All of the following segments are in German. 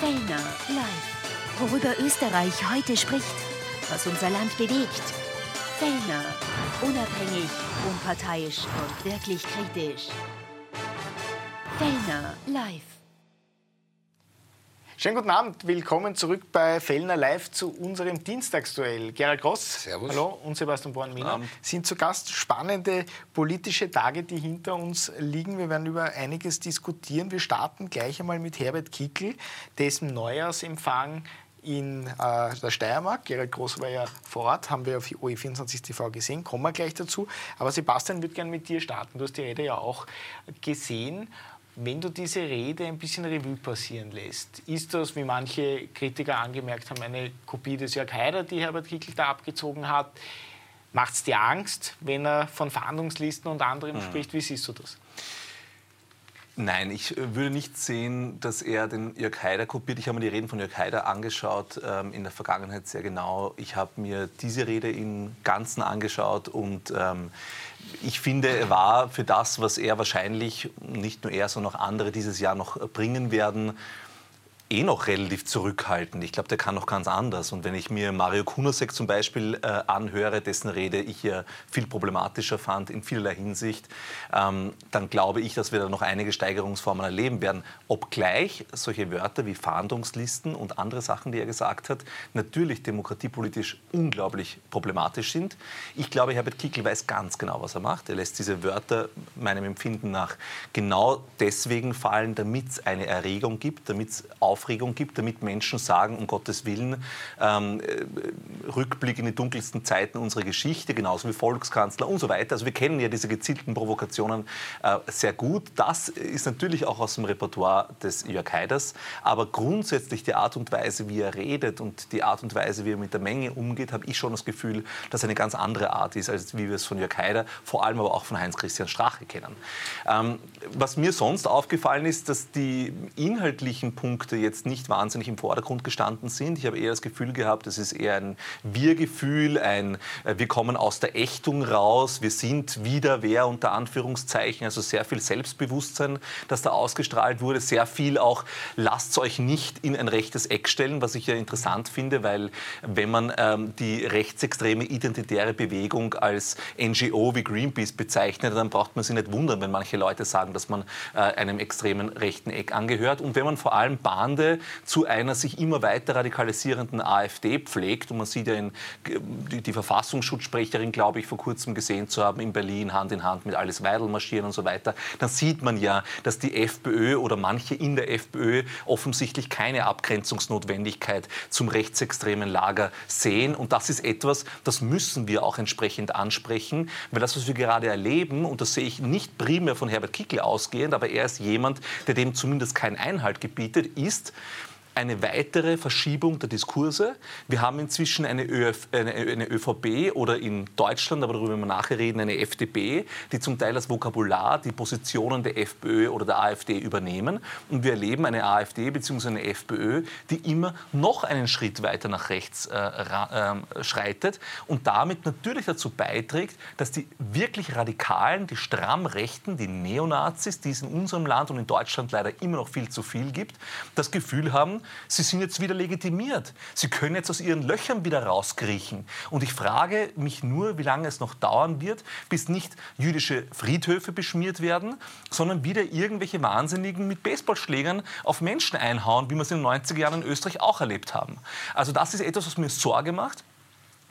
Fellner live. Worüber Österreich heute spricht, was unser Land bewegt. Fellner, unabhängig, unparteiisch und wirklich kritisch. Fellner live. Schönen guten Abend, willkommen zurück bei Fellner Live zu unserem Dienstagsduell. Gerald Gross, Servus. hallo, und Sebastian Born-Miner sind zu Gast. Spannende politische Tage, die hinter uns liegen. Wir werden über einiges diskutieren. Wir starten gleich einmal mit Herbert Kickl, dessen Neujahrsempfang in äh, der Steiermark. Gerald Groß war ja vor Ort, haben wir auf OE24 TV gesehen, kommen wir gleich dazu. Aber Sebastian würde gerne mit dir starten. Du hast die Rede ja auch gesehen. Wenn du diese Rede ein bisschen Revue passieren lässt, ist das, wie manche Kritiker angemerkt haben, eine Kopie des Jörg Haider, die Herbert Kickl da abgezogen hat? Macht es dir Angst, wenn er von Verhandlungslisten und anderem spricht? Wie siehst du das? Nein, ich äh, würde nicht sehen, dass er den Jörg Haider kopiert. Ich habe mir die Reden von Jörg Haider angeschaut ähm, in der Vergangenheit sehr genau. Ich habe mir diese Rede im Ganzen angeschaut und ähm, ich finde, er war für das, was er wahrscheinlich, nicht nur er, sondern auch andere dieses Jahr noch bringen werden, eh noch relativ zurückhaltend. Ich glaube, der kann noch ganz anders. Und wenn ich mir Mario Kunasek zum Beispiel äh, anhöre, dessen Rede ich ja viel problematischer fand in vielerlei Hinsicht, ähm, dann glaube ich, dass wir da noch einige Steigerungsformen erleben werden. Obgleich solche Wörter wie Fahndungslisten und andere Sachen, die er gesagt hat, natürlich demokratiepolitisch unglaublich problematisch sind. Ich glaube, Herbert Kickl weiß ganz genau, was er macht. Er lässt diese Wörter meinem Empfinden nach genau deswegen fallen, damit es eine Erregung gibt, damit es Aufregung gibt, damit Menschen sagen, um Gottes Willen, ähm, äh, Rückblick in die dunkelsten Zeiten unserer Geschichte, genauso wie Volkskanzler und so weiter. Also wir kennen ja diese gezielten Provokationen äh, sehr gut. Das ist natürlich auch aus dem Repertoire des Jörg Haiders, aber grundsätzlich die Art und Weise, wie er redet und die Art und Weise, wie er mit der Menge umgeht, habe ich schon das Gefühl, dass eine ganz andere Art ist, als wie wir es von Jörg Haider, vor allem aber auch von Heinz-Christian Strache kennen. Ähm, was mir sonst aufgefallen ist, dass die inhaltlichen Punkte jetzt nicht wahnsinnig im Vordergrund gestanden sind. Ich habe eher das Gefühl gehabt, es ist eher ein Wir-Gefühl, ein äh, Wir kommen aus der Ächtung raus, wir sind wieder wer unter Anführungszeichen, also sehr viel Selbstbewusstsein, das da ausgestrahlt wurde, sehr viel auch lasst euch nicht in ein rechtes Eck stellen, was ich ja interessant finde, weil wenn man ähm, die rechtsextreme identitäre Bewegung als NGO wie Greenpeace bezeichnet, dann braucht man sich nicht wundern, wenn manche Leute sagen, dass man äh, einem extremen rechten Eck angehört. Und wenn man vor allem Bande zu einer sich immer weiter radikalisierenden AfD pflegt, und man sieht ja in, die, die Verfassungsschutzsprecherin, glaube ich, vor kurzem gesehen zu haben, in Berlin Hand in Hand mit Alice Weidel marschieren und so weiter, dann sieht man ja, dass die FPÖ oder manche in der FPÖ offensichtlich keine Abgrenzungsnotwendigkeit zum rechtsextremen Lager sehen. Und das ist etwas, das müssen wir auch entsprechend ansprechen, weil das, was wir gerade erleben, und das sehe ich nicht primär von Herbert Kickl ausgehend, aber er ist jemand, der dem zumindest keinen Einhalt gebietet, ist, minst. Eine weitere Verschiebung der Diskurse. Wir haben inzwischen eine, ÖF, eine, eine, ÖVP oder in Deutschland, aber darüber werden wir nachher reden, eine FDP, die zum Teil das Vokabular, die Positionen der FPÖ oder der AfD übernehmen. Und wir erleben eine AfD bzw. eine FPÖ, die immer noch einen Schritt weiter nach rechts äh, äh, schreitet und damit natürlich dazu beiträgt, dass die wirklich Radikalen, die stramm Rechten, die Neonazis, die es in unserem Land und in Deutschland leider immer noch viel zu viel gibt, das Gefühl haben, sie sind jetzt wieder legitimiert. Sie können jetzt aus ihren Löchern wieder rauskriechen. Und ich frage mich nur, wie lange es noch dauern wird, bis nicht jüdische Friedhöfe beschmiert werden, sondern wieder irgendwelche Wahnsinnigen mit Baseballschlägern auf Menschen einhauen, wie wir es in den 90er Jahren in Österreich auch erlebt haben. Also das ist etwas, was mir Sorge macht.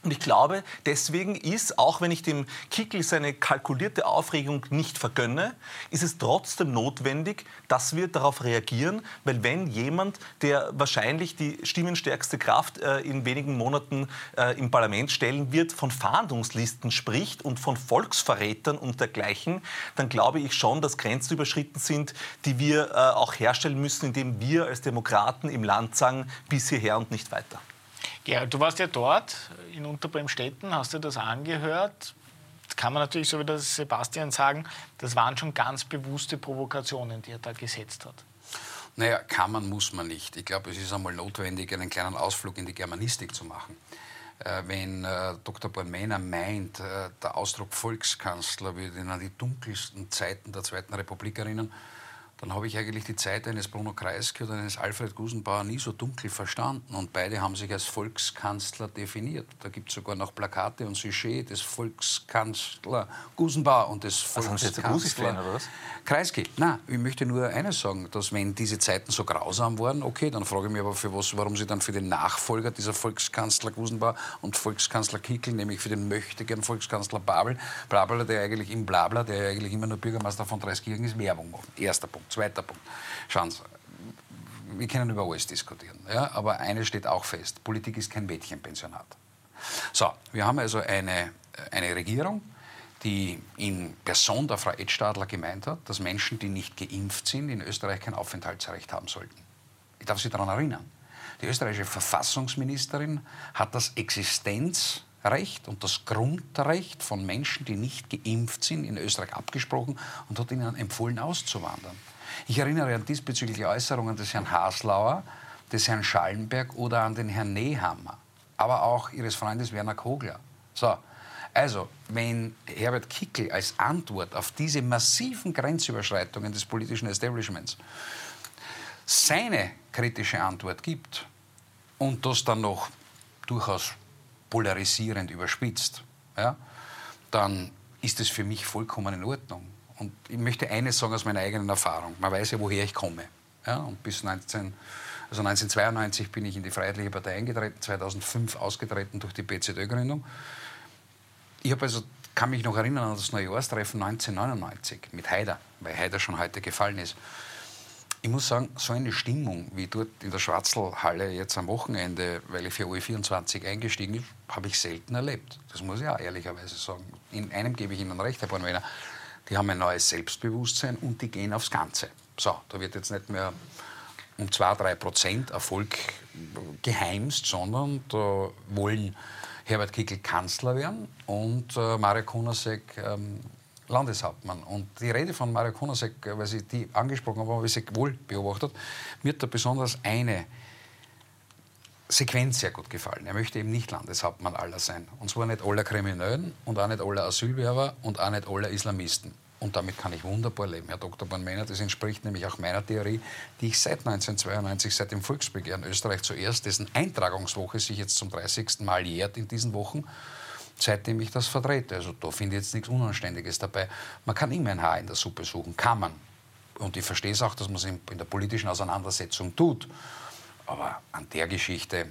Und ich glaube, deswegen ist, auch wenn ich dem Kickel seine kalkulierte Aufregung nicht vergönne, ist es trotzdem notwendig, dass wir darauf reagieren, weil wenn jemand, der wahrscheinlich die stimmenstärkste Kraft äh, in wenigen Monaten äh, im Parlament stellen wird, von Fahndungslisten spricht und von Volksverrätern und dergleichen, dann glaube ich schon, dass Grenzen überschritten sind, die wir äh, auch herstellen müssen, indem wir als Demokraten im Land sagen, bis hierher und nicht weiter. Ja, du warst ja dort in Unterbremstetten, hast dir das angehört. Jetzt kann man natürlich, so wie das Sebastian sagen, das waren schon ganz bewusste Provokationen, die er da gesetzt hat. Naja, kann man, muss man nicht. Ich glaube, es ist einmal notwendig, einen kleinen Ausflug in die Germanistik zu machen. Äh, wenn äh, Dr. Bornmeiner meint, äh, der Ausdruck Volkskanzler würde ihn an die dunkelsten Zeiten der Zweiten Republik erinnern, dann habe ich eigentlich die Zeit eines Bruno Kreisky oder eines Alfred Gusenbauer nie so dunkel verstanden. Und beide haben sich als Volkskanzler definiert. Da gibt es sogar noch Plakate und Sujet des Volkskanzler Gusenbauer und des Volkskanzler oder was? Kreisky. Na, ich möchte nur eines sagen, dass wenn diese Zeiten so grausam waren, okay, dann frage ich mich aber, für was, warum sie dann für den Nachfolger dieser Volkskanzler Gusenbauer und Volkskanzler Kickel, nämlich für den möchtegern Volkskanzler Babel, Babel, der eigentlich im Blabla, der eigentlich immer nur Bürgermeister von Dreiskirchen ist, Werbung machen. Erster Punkt. Zweiter Punkt. Schauen Sie, wir können über alles diskutieren. Ja? Aber eines steht auch fest: Politik ist kein Mädchenpensionat. So, wir haben also eine, eine Regierung, die in Person der Frau Edstadler gemeint hat, dass Menschen, die nicht geimpft sind, in Österreich kein Aufenthaltsrecht haben sollten. Ich darf Sie daran erinnern. Die österreichische Verfassungsministerin hat das Existenzrecht und das Grundrecht von Menschen, die nicht geimpft sind, in Österreich abgesprochen und hat ihnen empfohlen, auszuwandern. Ich erinnere an diesbezügliche Äußerungen des Herrn Haslauer, des Herrn Schallenberg oder an den Herrn Nehammer, aber auch Ihres Freundes Werner Kogler. So, also, wenn Herbert Kickl als Antwort auf diese massiven Grenzüberschreitungen des politischen Establishments seine kritische Antwort gibt und das dann noch durchaus polarisierend überspitzt, ja, dann ist es für mich vollkommen in Ordnung. Und ich möchte eines sagen aus meiner eigenen Erfahrung. Man weiß ja, woher ich komme. Ja, und bis 19, also 1992 bin ich in die Freiheitliche Partei eingetreten, 2005 ausgetreten durch die BZÖ-Gründung. Ich habe also, kann mich noch erinnern an das Neujahrstreffen 1999 mit Haider, weil Haider schon heute gefallen ist. Ich muss sagen, so eine Stimmung wie dort in der Schwarzelhalle jetzt am Wochenende, weil ich für OE24 eingestiegen bin, habe ich selten erlebt. Das muss ich auch ehrlicherweise sagen. In einem gebe ich Ihnen recht, Herr Bornweiler die haben ein neues Selbstbewusstsein und die gehen aufs Ganze. So, da wird jetzt nicht mehr um 2-3 Prozent Erfolg geheimst, sondern da wollen Herbert Kickl Kanzler werden und äh, Mario Konasek ähm, Landeshauptmann. Und die Rede von Mario Konasek, weil Sie die angesprochen haben, habe ich sie wohl beobachtet, mir hat da besonders eine Sequenz sehr gut gefallen. Er möchte eben nicht Landeshauptmann aller sein. Und zwar nicht aller Kriminellen und auch nicht aller Asylwerber und auch nicht aller Islamisten. Und damit kann ich wunderbar leben, Herr Dr. Bornmänner. Das entspricht nämlich auch meiner Theorie, die ich seit 1992, seit dem Volksbegehren Österreich zuerst, dessen Eintragungswoche sich jetzt zum 30. Mal jährt in diesen Wochen, seitdem ich das vertrete. Also da finde ich jetzt nichts Unanständiges dabei. Man kann immer ein Haar in der Suppe suchen, kann man. Und ich verstehe es auch, dass man es in der politischen Auseinandersetzung tut. Aber an der Geschichte,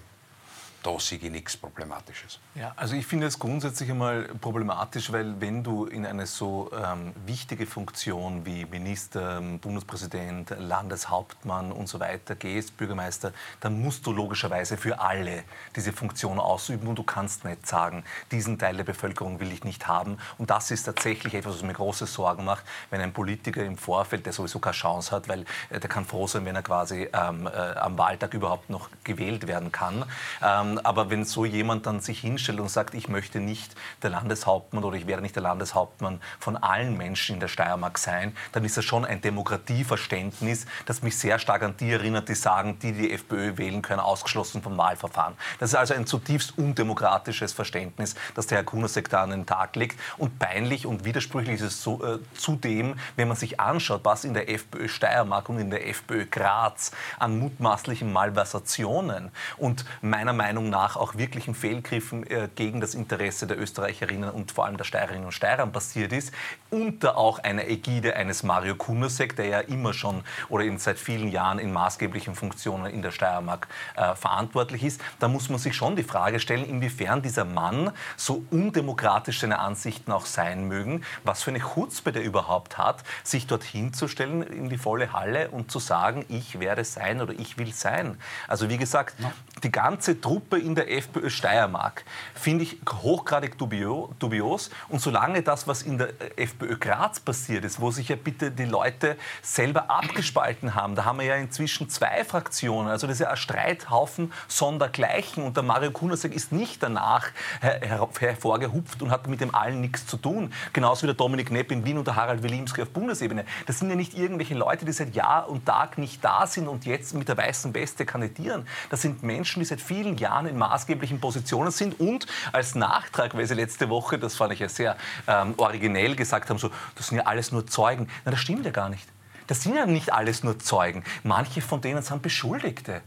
da sehe ich nichts Problematisches. Ja, also ich finde es grundsätzlich einmal problematisch, weil wenn du in eine so ähm, wichtige Funktion wie Minister, ähm, Bundespräsident, Landeshauptmann und so weiter gehst, Bürgermeister, dann musst du logischerweise für alle diese Funktion ausüben und du kannst nicht sagen, diesen Teil der Bevölkerung will ich nicht haben. Und das ist tatsächlich etwas, was mir große Sorgen macht, wenn ein Politiker im Vorfeld, der sowieso keine Chance hat, weil äh, der kann froh sein, wenn er quasi ähm, äh, am Wahltag überhaupt noch gewählt werden kann. Ähm, aber wenn so jemand dann sich hinstellt, und sagt, ich möchte nicht der Landeshauptmann oder ich werde nicht der Landeshauptmann von allen Menschen in der Steiermark sein, dann ist das schon ein Demokratieverständnis, das mich sehr stark an die erinnert, die sagen, die die FPÖ wählen können, ausgeschlossen vom Wahlverfahren. Das ist also ein zutiefst undemokratisches Verständnis, das der Herr Kunasek da an den Tag legt. Und peinlich und widersprüchlich ist es so, äh, zudem, wenn man sich anschaut, was in der FPÖ Steiermark und in der FPÖ Graz an mutmaßlichen Malversationen und meiner Meinung nach auch wirklichen Fehlgriffen äh, gegen das Interesse der Österreicherinnen und vor allem der Steirerinnen und Steirer passiert ist, unter auch einer Ägide eines Mario Kunasek, der ja immer schon oder in, seit vielen Jahren in maßgeblichen Funktionen in der Steiermark äh, verantwortlich ist, da muss man sich schon die Frage stellen, inwiefern dieser Mann, so undemokratisch seine Ansichten auch sein mögen, was für eine Chutzpe der überhaupt hat, sich dorthin zu stellen in die volle Halle und zu sagen, ich werde sein oder ich will sein. Also wie gesagt, die ganze Truppe in der FPÖ Steiermark finde ich hochgradig dubios. Und solange das, was in der FPÖ Graz passiert ist, wo sich ja bitte die Leute selber abgespalten haben, da haben wir ja inzwischen zwei Fraktionen, also das ist ja ein Streithaufen sondergleichen. Und der Mario Kunasek ist nicht danach hervorgehupft und hat mit dem allen nichts zu tun. Genauso wie der Dominik Nepp in Wien und der Harald Wilimski auf Bundesebene. Das sind ja nicht irgendwelche Leute, die seit Jahr und Tag nicht da sind und jetzt mit der weißen Weste kandidieren. Das sind Menschen, die seit vielen Jahren in maßgeblichen Positionen sind und als Nachtrag, weil Sie letzte Woche, das fand ich ja sehr ähm, originell, gesagt haben, so, das sind ja alles nur Zeugen. Na, das stimmt ja gar nicht. Das sind ja nicht alles nur Zeugen. Manche von denen sind Beschuldigte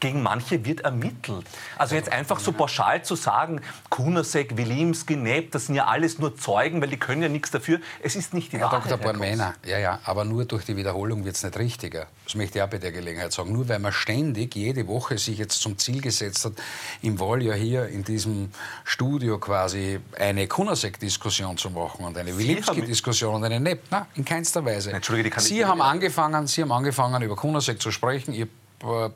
gegen manche wird ermittelt. Also jetzt einfach so pauschal zu sagen, Kunasek, Wilimski, Nepp, das sind ja alles nur Zeugen, weil die können ja nichts dafür. Es ist nicht die Herr Wahrheit. Dr. Bormener, ja, ja, aber nur durch die Wiederholung wird es nicht richtiger. Das möchte ich auch bei der Gelegenheit sagen. Nur weil man ständig jede Woche sich jetzt zum Ziel gesetzt hat, im Wahljahr hier in diesem Studio quasi eine Kunasek-Diskussion zu machen und eine Wilimski-Diskussion und eine Nepp. Nein, in keinster Weise. Entschuldige, die kann Sie haben angefangen, Sie haben angefangen, über Kunasek zu sprechen. Ihr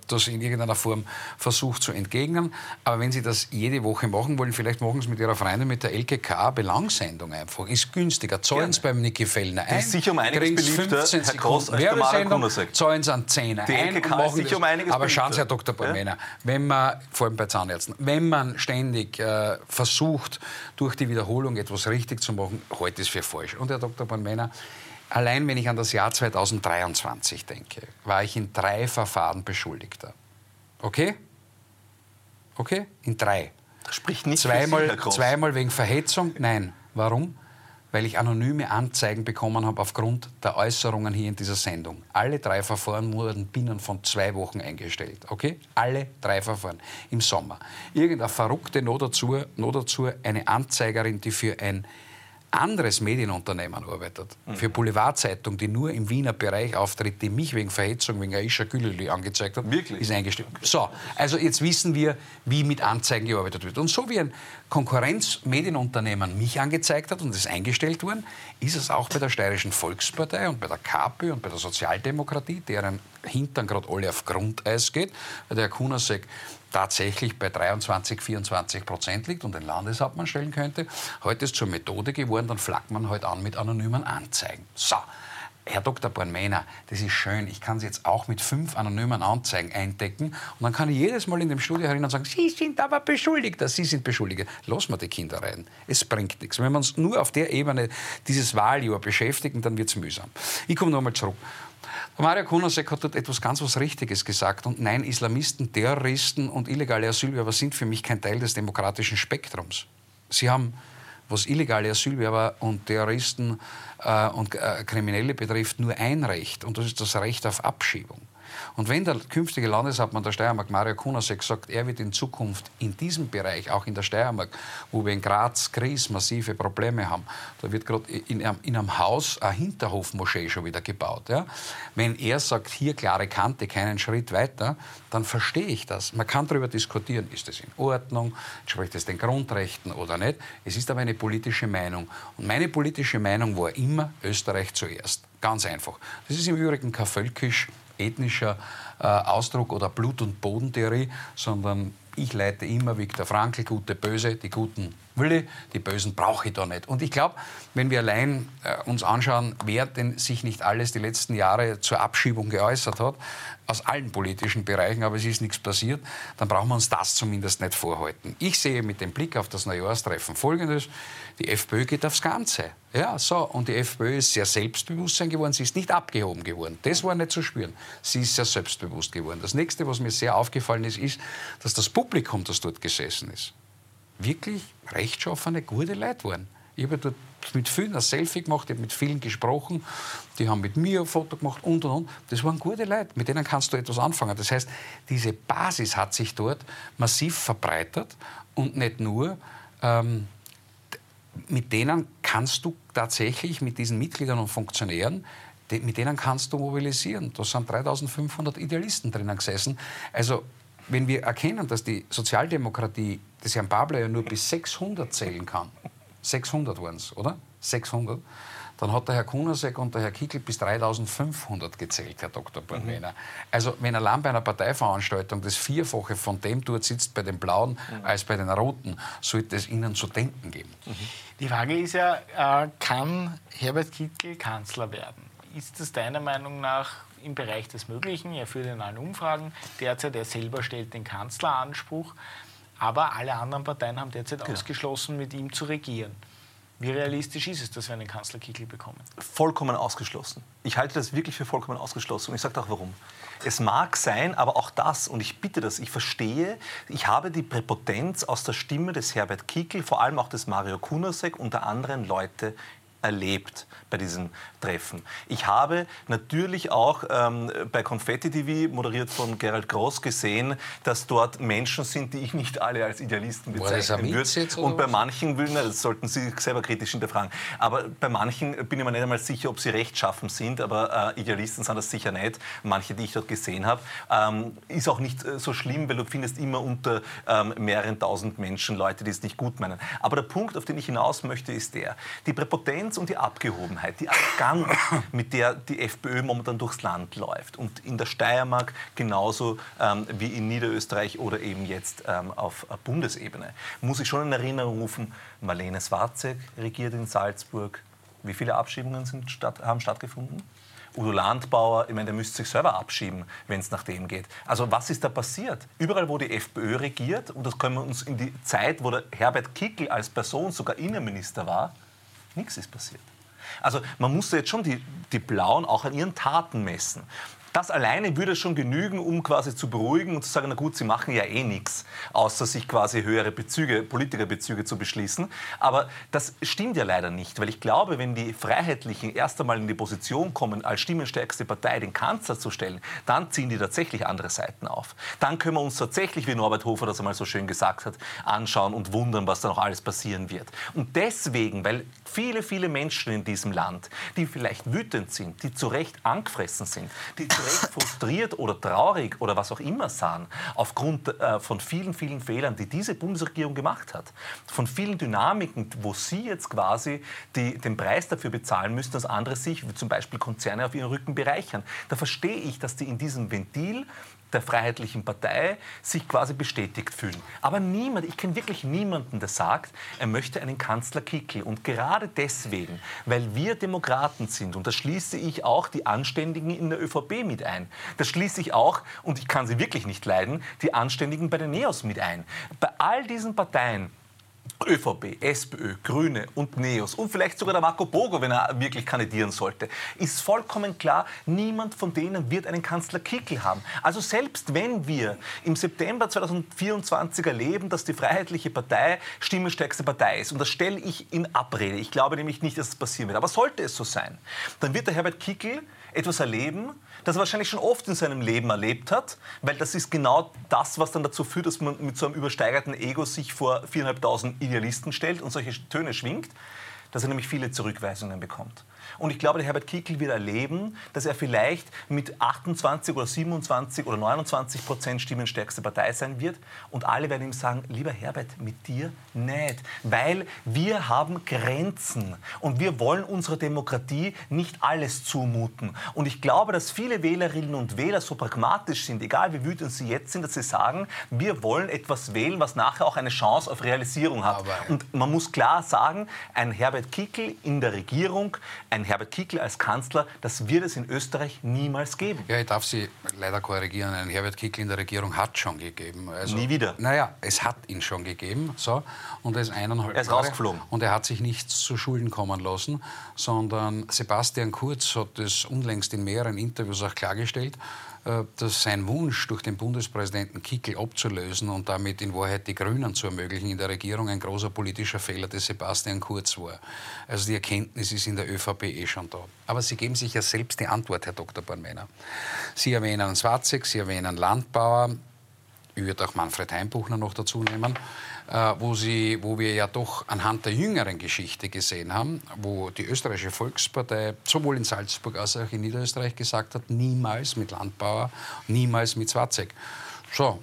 das in irgendeiner Form versucht zu entgegnen. Aber wenn Sie das jede Woche machen wollen, vielleicht machen Sie es mit Ihrer Freundin mit der LKK Belangsendung einfach. Ist günstiger. Zahlen Sie beim Niki Fellner ein. Die ist sicher um einiges beliebter, Herr Gross, als der Mario Zahlen Sie Zehner Die ein. LKK ist sicher um einiges Aber schauen Sie, Herr Dr. Bormena, ja? wenn man, vor allem bei Zahnärzten, wenn man ständig äh, versucht, durch die Wiederholung etwas richtig zu machen, heute ist für falsch. Und Herr Dr. Bormena, Allein wenn ich an das Jahr 2023 denke, war ich in drei Verfahren Beschuldigter. Okay? Okay? In drei. Das spricht nicht zweimal, für Sie, zweimal wegen Verhetzung? Nein. Warum? Weil ich anonyme Anzeigen bekommen habe aufgrund der Äußerungen hier in dieser Sendung. Alle drei Verfahren wurden binnen von zwei Wochen eingestellt. Okay? Alle drei Verfahren. Im Sommer. Irgendeine verrückte noch dazu, noch dazu eine Anzeigerin, die für ein anderes Medienunternehmen arbeitet, mhm. für Boulevardzeitung, die nur im Wiener Bereich auftritt, die mich wegen Verhetzung, wegen Aisha Güleli angezeigt hat, Wirklich? ist eingestellt. So, also jetzt wissen wir, wie mit Anzeigen gearbeitet wird. Und so wie ein Konkurrenzmedienunternehmen mich angezeigt hat und ist eingestellt worden, ist es auch bei der Steirischen Volkspartei und bei der KPÖ und bei der Sozialdemokratie, deren Hintern gerade alle auf Grundeis geht, weil der Kunasek tatsächlich bei 23, 24 Prozent liegt und den Landeshauptmann stellen könnte. Heute ist zur Methode geworden, dann flaggt man heute halt an mit anonymen Anzeigen. So. Herr Dr. Bornmena, das ist schön. Ich kann Sie jetzt auch mit fünf anonymen Anzeigen eindecken. Und dann kann ich jedes Mal in dem Studio herinnen und sagen, Sie sind aber Beschuldigter, Sie sind Beschuldigter. Lassen wir die Kinder rein. Es bringt nichts. Wenn wir uns nur auf der Ebene dieses Wahljahr beschäftigen, dann wird es mühsam. Ich komme nochmal zurück. Mario Kunasek hat dort etwas ganz was Richtiges gesagt. Und nein, Islamisten, Terroristen und illegale Asylwerber sind für mich kein Teil des demokratischen Spektrums. Sie haben, was illegale Asylwerber und Terroristen äh, und äh, Kriminelle betrifft, nur ein Recht. Und das ist das Recht auf Abschiebung. Und wenn der künftige Landeshauptmann der Steiermark, Mario Kunasek, sagt, er wird in Zukunft in diesem Bereich, auch in der Steiermark, wo wir in Graz, Gries massive Probleme haben, da wird gerade in, in, einem Haus eine Hinterhofmoschee schon wieder gebaut. Ja? Wenn er sagt, hier klare Kante, keinen Schritt weiter, dann verstehe ich das. Man kann darüber diskutieren, ist das in Ordnung, entspricht das den Grundrechten oder nicht. Es ist aber eine politische Meinung. Und meine politische Meinung war immer Österreich zuerst. Ganz einfach. Das ist im Übrigen kein völkisch ethnischer äh, Ausdruck oder Blut- und Bodentheorie, sondern ich leite immer Viktor Frankl, gute, böse, die Guten will die Bösen brauche ich da nicht. Und ich glaube, wenn wir allein äh, uns anschauen, wer denn sich nicht alles die letzten Jahre zur Abschiebung geäußert hat, aus allen politischen Bereichen, aber es ist nichts passiert, dann brauchen wir uns das zumindest nicht vorhalten. Ich sehe mit dem Blick auf das Neujahrstreffen Folgendes, die FPÖ geht aufs Ganze. Ja, so. Und die FPÖ ist sehr selbstbewusst geworden. Sie ist nicht abgehoben geworden. Das war nicht zu spüren. Sie ist sehr selbstbewusst geworden. Das nächste, was mir sehr aufgefallen ist, ist, dass das Publikum, das dort gesessen ist, wirklich rechtschaffene, gute Leute waren. Ich habe dort mit vielen ein Selfie gemacht, ich habe mit vielen gesprochen, die haben mit mir ein Foto gemacht und und und. Das waren gute Leute, mit denen kannst du etwas anfangen. Das heißt, diese Basis hat sich dort massiv verbreitert und nicht nur. Ähm, mit denen kannst du tatsächlich, mit diesen Mitgliedern und Funktionären, mit denen kannst du mobilisieren. Da sind 3500 Idealisten drinnen gesessen. Also wenn wir erkennen, dass die Sozialdemokratie des Herrn Babler ja nur bis 600 zählen kann, 600 waren es, oder? 600. Dann hat der Herr Kunasek und der Herr Kickel bis 3500 gezählt, Herr Dr. Bornwener. Mhm. Also wenn allein bei einer Parteiveranstaltung das Vierfache von dem dort sitzt bei den Blauen mhm. als bei den Roten, sollte es ihnen zu denken geben. Mhm. Die Frage ist ja, äh, kann Herbert Kickel Kanzler werden? Ist das deiner Meinung nach im Bereich des Möglichen? Er führt in allen Umfragen derzeit, er selber stellt den Kanzleranspruch. Aber alle anderen Parteien haben derzeit genau. ausgeschlossen, mit ihm zu regieren. Wie realistisch ist es, dass wir einen Kanzler Kickl bekommen? Vollkommen ausgeschlossen. Ich halte das wirklich für vollkommen ausgeschlossen. Und ich sage auch warum. Es mag sein, aber auch das, und ich bitte das, ich verstehe, ich habe die Präpotenz aus der Stimme des Herbert Kickl, vor allem auch des Mario Kunasek, unter anderen Leute erlebt bei diesen Treffen. Ich habe natürlich auch ähm, bei Confetti TV, moderiert von Gerald Gross, gesehen, dass dort Menschen sind, die ich nicht alle als Idealisten bezeichnen würde. Und bei manchen, will, das sollten Sie selber kritisch hinterfragen, aber bei manchen bin ich mir nicht einmal sicher, ob sie rechtschaffen sind, aber äh, Idealisten sind das sicher nicht. Manche, die ich dort gesehen habe. Ähm, ist auch nicht äh, so schlimm, weil du findest immer unter ähm, mehreren tausend Menschen Leute, die es nicht gut meinen. Aber der Punkt, auf den ich hinaus möchte, ist der, die Präpotenz und die Abgehobenheit, die Arroganz, mit der die FPÖ momentan durchs Land läuft und in der Steiermark genauso ähm, wie in Niederösterreich oder eben jetzt ähm, auf Bundesebene, muss ich schon in Erinnerung rufen, Marlene Swarzek regiert in Salzburg. Wie viele Abschiebungen sind statt, haben stattgefunden? Udo Landbauer, ich meine, der müsste sich selber abschieben, wenn es nach dem geht. Also was ist da passiert? Überall, wo die FPÖ regiert, und das können wir uns in die Zeit, wo der Herbert Kickl als Person sogar Innenminister war, nichts ist passiert. Also man muss jetzt schon die, die Blauen auch an ihren Taten messen. Das alleine würde schon genügen, um quasi zu beruhigen und zu sagen, na gut, sie machen ja eh nichts, außer sich quasi höhere Bezüge, Politikerbezüge zu beschließen. Aber das stimmt ja leider nicht, weil ich glaube, wenn die Freiheitlichen erst einmal in die Position kommen, als stimmenstärkste Partei den Kanzler zu stellen, dann ziehen die tatsächlich andere Seiten auf. Dann können wir uns tatsächlich, wie Norbert Hofer das einmal so schön gesagt hat, anschauen und wundern, was da noch alles passieren wird. Und deswegen, weil viele, viele Menschen in diesem Land, die vielleicht wütend sind, die zu Recht angefressen sind, die zu Recht frustriert oder traurig oder was auch immer sahen, aufgrund äh, von vielen, vielen Fehlern, die diese Bundesregierung gemacht hat, von vielen Dynamiken, wo sie jetzt quasi die, den Preis dafür bezahlen müssen, dass andere sich, wie zum Beispiel Konzerne, auf ihren Rücken bereichern. Da verstehe ich, dass die in diesem Ventil der Freiheitlichen Partei sich quasi bestätigt fühlen. Aber niemand, ich kenne wirklich niemanden, der sagt, er möchte einen Kanzler Kickl. Und gerade deswegen, weil wir Demokraten sind, und da schließe ich auch die Anständigen in der ÖVP mit ein, da schließe ich auch, und ich kann sie wirklich nicht leiden, die Anständigen bei den NEOS mit ein. Bei all diesen Parteien ÖVP, SPÖ, Grüne und NEOS und vielleicht sogar der Marco Bogo, wenn er wirklich kandidieren sollte, ist vollkommen klar, niemand von denen wird einen Kanzler Kickl haben. Also selbst wenn wir im September 2024 erleben, dass die Freiheitliche Partei stimmenstärkste Partei ist, und das stelle ich in Abrede, ich glaube nämlich nicht, dass es passieren wird, aber sollte es so sein, dann wird der Herbert Kickl etwas erleben, das er wahrscheinlich schon oft in seinem Leben erlebt hat, weil das ist genau das, was dann dazu führt, dass man mit so einem übersteigerten Ego sich vor 4.500 Idealisten stellt und solche Töne schwingt, dass er nämlich viele Zurückweisungen bekommt. Und ich glaube, der Herbert Kickl wird erleben, dass er vielleicht mit 28 oder 27 oder 29 Prozent stimmenstärkste Partei sein wird. Und alle werden ihm sagen, lieber Herbert, mit dir nicht. Weil wir haben Grenzen. Und wir wollen unserer Demokratie nicht alles zumuten. Und ich glaube, dass viele Wählerinnen und Wähler so pragmatisch sind, egal wie wütend sie jetzt sind, dass sie sagen, wir wollen etwas wählen, was nachher auch eine Chance auf Realisierung hat. Aber und man muss klar sagen, ein Herbert Kickl in der Regierung, ein Herbert Kickl als Kanzler, das wird es in Österreich niemals geben. Ja, ich darf Sie leider korrigieren. Ein Herbert Kickl in der Regierung hat schon gegeben. Also, Nie wieder. Naja, es hat ihn schon gegeben. So, und er ist eineinhalb er ist Jahre, rausgeflogen. Und er hat sich nichts zu Schulden kommen lassen, sondern Sebastian Kurz hat das unlängst in mehreren Interviews auch klargestellt. Äh, dass sein Wunsch, durch den Bundespräsidenten Kickl abzulösen und damit in Wahrheit die Grünen zu ermöglichen in der Regierung, ein großer politischer Fehler des Sebastian Kurz war. Also die Erkenntnis ist in der ÖVP eh schon da. Aber Sie geben sich ja selbst die Antwort, Herr Dr. Bornmänner. Sie erwähnen Swarzek, Sie erwähnen Landbauer, ich würde auch Manfred Heimbuchner noch dazu nehmen. Äh, wo, sie, wo wir ja doch anhand der jüngeren Geschichte gesehen haben, wo die österreichische Volkspartei sowohl in Salzburg als auch in Niederösterreich gesagt hat, niemals mit Landbauer, niemals mit Swarzek. So,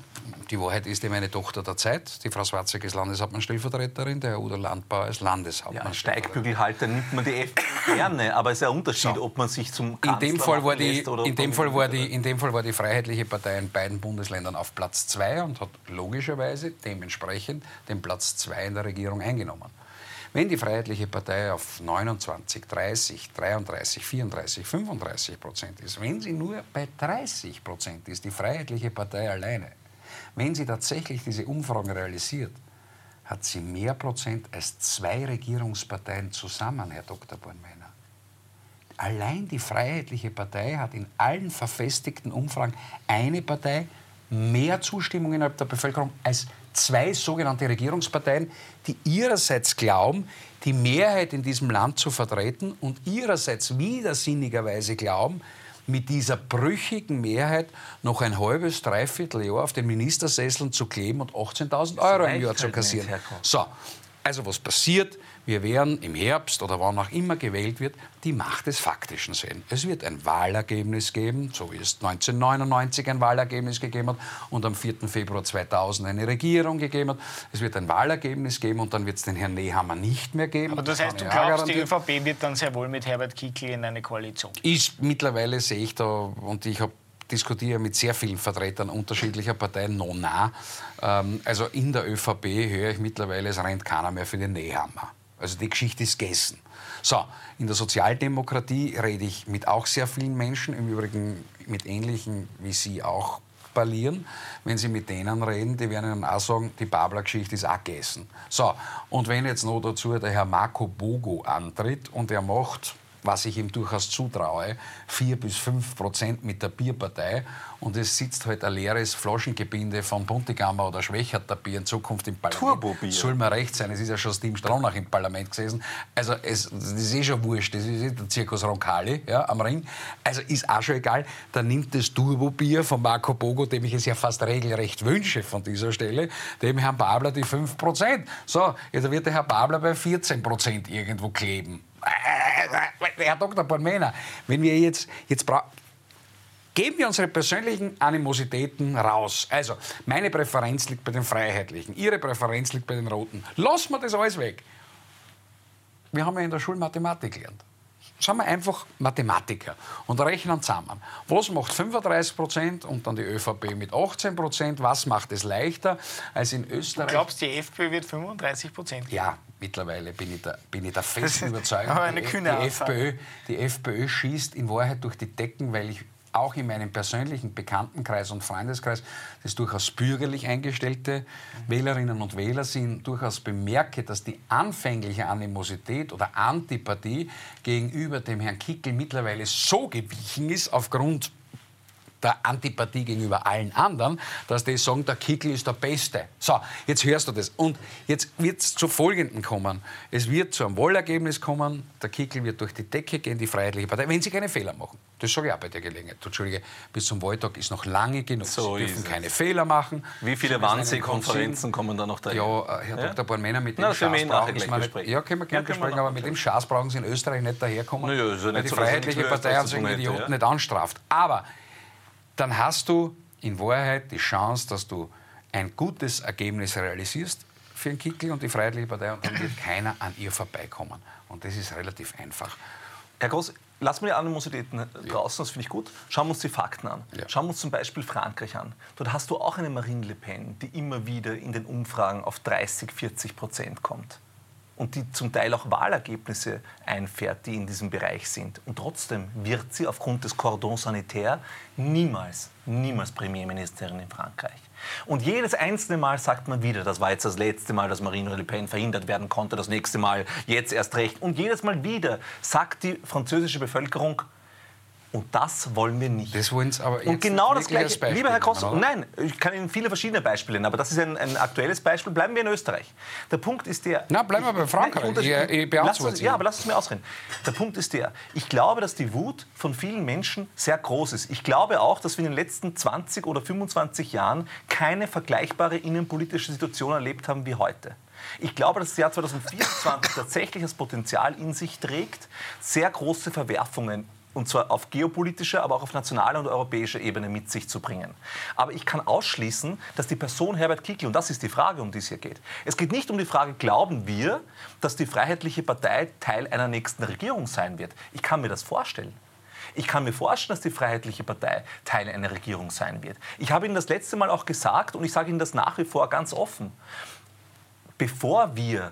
die Wahrheit ist, ich meine Tochter der Zeit. Die Frau Swarzek ist Landeshauptmann-Stellvertreterin, der Herr Udo Landbauer ist Landeshauptmann. Ja, Steigbügelhalter nimmt man die FPÖ gerne, aber es ist ein Unterschied, so. ob man sich zum Kanzler in dem Fall war die, in dem Fall war die, In dem Fall war die Freiheitliche Partei in beiden Bundesländern auf Platz zwei und hat logischerweise dementsprechend den Platz zwei in der Regierung eingenommen. Wenn die Freiheitliche Partei auf 29, 30, 33, 34, 35 Prozent ist, wenn sie nur bei 30 Prozent ist, die Freiheitliche Partei alleine, wenn sie tatsächlich diese Umfragen realisiert, hat sie mehr Prozent als zwei Regierungsparteien zusammen, Herr Dr. Bornmeiner. Allein die Freiheitliche Partei hat in allen verfestigten Umfragen eine Partei mehr Zustimmung innerhalb der Bevölkerung als zwei sogenannte Regierungsparteien, die ihrerseits glauben, die Mehrheit in diesem Land zu vertreten und ihrerseits widersinnigerweise glauben, mit dieser brüchigen Mehrheit noch ein halbes, dreiviertel Jahr auf den Ministersesseln zu kleben und 18.000 Euro im Jahr zu kassieren. So, also was passiert? Wir werden im Herbst oder wann auch immer gewählt wird, die Macht des Faktischen sehen. Es wird ein Wahlergebnis geben, so wie es 1999 ein Wahlergebnis gegeben hat und am 4. Februar 2000 eine Regierung gegeben hat. Es wird ein Wahlergebnis geben und dann wird es den Herrn Nehammer nicht mehr geben. Aber das heißt, du glaubst, die ÖVP wird dann sehr wohl mit Herbert Kickl in eine Koalition? Ich, mittlerweile sehe ich da, und ich habe diskutiere mit sehr vielen Vertretern unterschiedlicher Parteien noch nah. Ähm, also in der ÖVP höre ich mittlerweile, es rennt keiner mehr für den Nehammer. Also die Geschichte ist gegessen. So, in der Sozialdemokratie rede ich mit auch sehr vielen Menschen, im Übrigen mit ähnlichen wie Sie auch parlieren. Wenn Sie mit denen reden, die werden Ihnen auch sagen, die Babler-Geschichte ist auch gegessen. So, und wenn jetzt noch dazu der Herr Marco Bogo antritt und er macht was ich ihm durchaus zutraue, vier bis fünf Prozent mit der Bierpartei und es sitzt halt ein leeres Flaschengebinde von Buntigammer oder Schwächerter Bier in Zukunft im Parlament. Turbo-Bier. Soll mir recht sein, es ist ja schon Steam Stronach im Parlament gesessen. Also es, das ist eh schon wurscht, das ist eh der Zirkus Roncalli ja, am Ring. Also ist auch schon egal, dann nimmt das Turbo-Bier von Marco Bogo, dem ich es ja fast regelrecht wünsche von dieser Stelle, dem Herrn Babler die 5 Prozent. So, jetzt wird der Herr Babler bei 14 Prozent irgendwo kleben. Herr Dr. Bormena, wenn wir jetzt, jetzt geben wir unsere persönlichen Animositäten raus. Also, meine Präferenz liegt bei den Freiheitlichen, Ihre Präferenz liegt bei den Roten. Lassen wir das alles weg. Wir haben ja in der Schule Mathematik gelernt. Sagen wir einfach Mathematiker und rechnen zusammen. Was macht 35 Prozent und dann die ÖVP mit 18 Prozent? Was macht es leichter als in Österreich? Du glaubst, die FPÖ wird 35 Prozent? Ja, mittlerweile bin ich der, bin ich der festen Überzeugung. eine kühne die, FPÖ, die FPÖ schießt in Wahrheit durch die Decken, weil ich auch in meinem persönlichen Bekanntenkreis und Freundeskreis, das durchaus bürgerlich eingestellte Wählerinnen und Wähler sind, durchaus bemerke, dass die anfängliche Animosität oder Antipathie gegenüber dem Herrn Kickel mittlerweile so gewichen ist aufgrund der Antipathie gegenüber allen anderen, dass die sagen, der Kickel ist der Beste. So, jetzt hörst du das. Und jetzt wird es zu Folgendem kommen. Es wird zu einem Wahlergebnis kommen, der Kickel wird durch die Decke gehen, die Freiheitliche Partei, wenn sie keine Fehler machen. Das sage ich auch bei der Gelegenheit. Entschuldige, bis zum Wahltag ist noch lange genug. So sie dürfen keine Fehler machen. Wie viele Wannsee-Konferenzen kommen da noch dahin? Ja, äh, Herr ja? Dr. Bornmänner, mit dem Na, Schaß brauchen Sie nicht, Ja, können wir gerne ja, besprechen, aber mit dem Schaß brauchen Sie in Österreich nicht daherkommen, ja, weil die Freiheitliche Partei uns Idioten nicht anstraft. Aber dann hast du in Wahrheit die Chance, dass du ein gutes Ergebnis realisierst für den Kickel und die Freiheitliche Partei und dann wird keiner an ihr vorbeikommen. Und das ist relativ einfach. Herr Groß, lassen wir die Animositäten draußen, das finde ich gut. Schauen wir uns die Fakten an. Ja. Schauen wir uns zum Beispiel Frankreich an. Dort hast du auch eine Marine Le Pen, die immer wieder in den Umfragen auf 30, 40 Prozent kommt und die zum Teil auch Wahlergebnisse einfährt, die in diesem Bereich sind. Und trotzdem wird sie aufgrund des Cordon Sanitaire niemals, niemals Premierministerin in Frankreich. Und jedes einzelne Mal sagt man wieder, das war jetzt das letzte Mal, dass Marine Le Pen verhindert werden konnte, das nächste Mal jetzt erst recht. Und jedes Mal wieder sagt die französische Bevölkerung, und das wollen wir nicht. Das wollen Sie aber Und genau das Gleiche. Lieber Herr Koss, nein, ich kann Ihnen viele verschiedene Beispiele nennen, aber das ist ein, ein, aktuelles Beispiel. Bleiben wir in Österreich. Der Punkt ist der. Na, bleiben wir bei Frankreich. Ich, ich, ich lass, ja, aber lass es mir ausreden. Der Punkt ist der. Ich glaube, dass die Wut von vielen Menschen sehr groß ist. Ich glaube auch, dass wir in den letzten 20 oder 25 Jahren keine vergleichbare innenpolitische Situation erlebt haben wie heute. Ich glaube, dass das Jahr 2024 tatsächlich das Potenzial in sich trägt, sehr große Verwerfungen und zwar auf geopolitischer, aber auch auf nationaler und europäischer Ebene mit sich zu bringen. Aber ich kann ausschließen, dass die Person Herbert Kickl, und das ist die Frage, um die es hier geht, es geht nicht um die Frage, glauben wir, dass die Freiheitliche Partei Teil einer nächsten Regierung sein wird. Ich kann mir das vorstellen. Ich kann mir vorstellen, dass die Freiheitliche Partei Teil einer Regierung sein wird. Ich habe Ihnen das letzte Mal auch gesagt und ich sage Ihnen das nach wie vor ganz offen. Bevor wir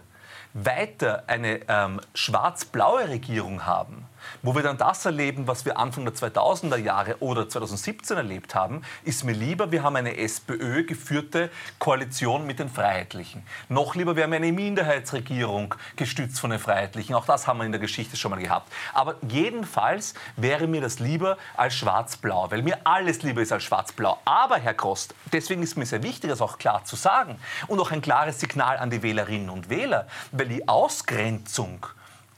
weiter eine ähm, schwarz-blaue Regierung haben, wo wir dann das erleben, was wir Anfang der 2000er Jahre oder 2017 erlebt haben, ist mir lieber, wir haben eine SPÖ geführte Koalition mit den Freiheitlichen. Noch lieber, wir haben eine Minderheitsregierung gestützt von den Freiheitlichen. Auch das haben wir in der Geschichte schon mal gehabt. Aber jedenfalls wäre mir das lieber als schwarz-blau, weil mir alles lieber ist als schwarz-blau. Aber, Herr Krost, deswegen ist mir sehr wichtig, das auch klar zu sagen und auch ein klares Signal an die Wählerinnen und Wähler, weil die Ausgrenzung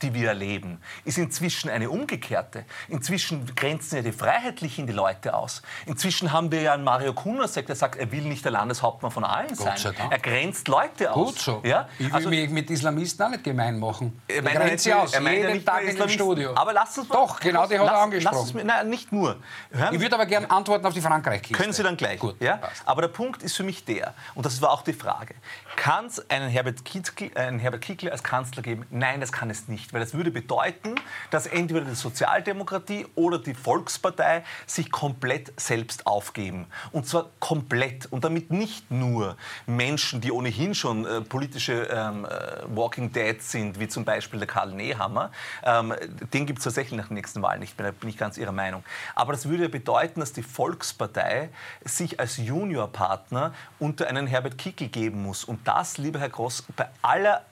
die wir erleben, ist inzwischen eine umgekehrte. Inzwischen grenzen ja die Freiheitlichen die Leute aus. Inzwischen haben wir ja einen Mario Kunasek, der sagt, er will nicht der Landeshauptmann von allen sein. Er grenzt Leute aus. Gut so. Ja? Ich will also, mich mit Islamisten auch nicht gemein machen. Er meint grenzt sie aus, er meint jeden Tag in dem Studio. Aber lass uns mal, Doch, genau, die hat er angesprochen. Mir, nein, nicht nur. Hören ich würde aber gerne antworten auf die Frankreich-Kiste. Können Sie dann gleich. Gut, ja? Aber der Punkt ist für mich der, und das war auch die Frage, kann es einen Herbert Kickl, einen Herbert Kickl als Kanzler geben? Nein, das kann es nicht nicht, weil das würde bedeuten, dass entweder die Sozialdemokratie oder die Volkspartei sich komplett selbst aufgeben. Und zwar komplett. Und damit nicht nur Menschen, die ohnehin schon äh, politische ähm, äh, Walking Dead sind, wie zum Beispiel der Karl Nehammer. Ähm, den gibt es tatsächlich nach den nächsten Wahlen nicht mehr, da bin ich ganz Ihrer Meinung. Aber das würde bedeuten, dass die Volkspartei sich als Juniorpartner unter einen Herbert Kickl geben muss. Und das, lieber Herr Gross, bei aller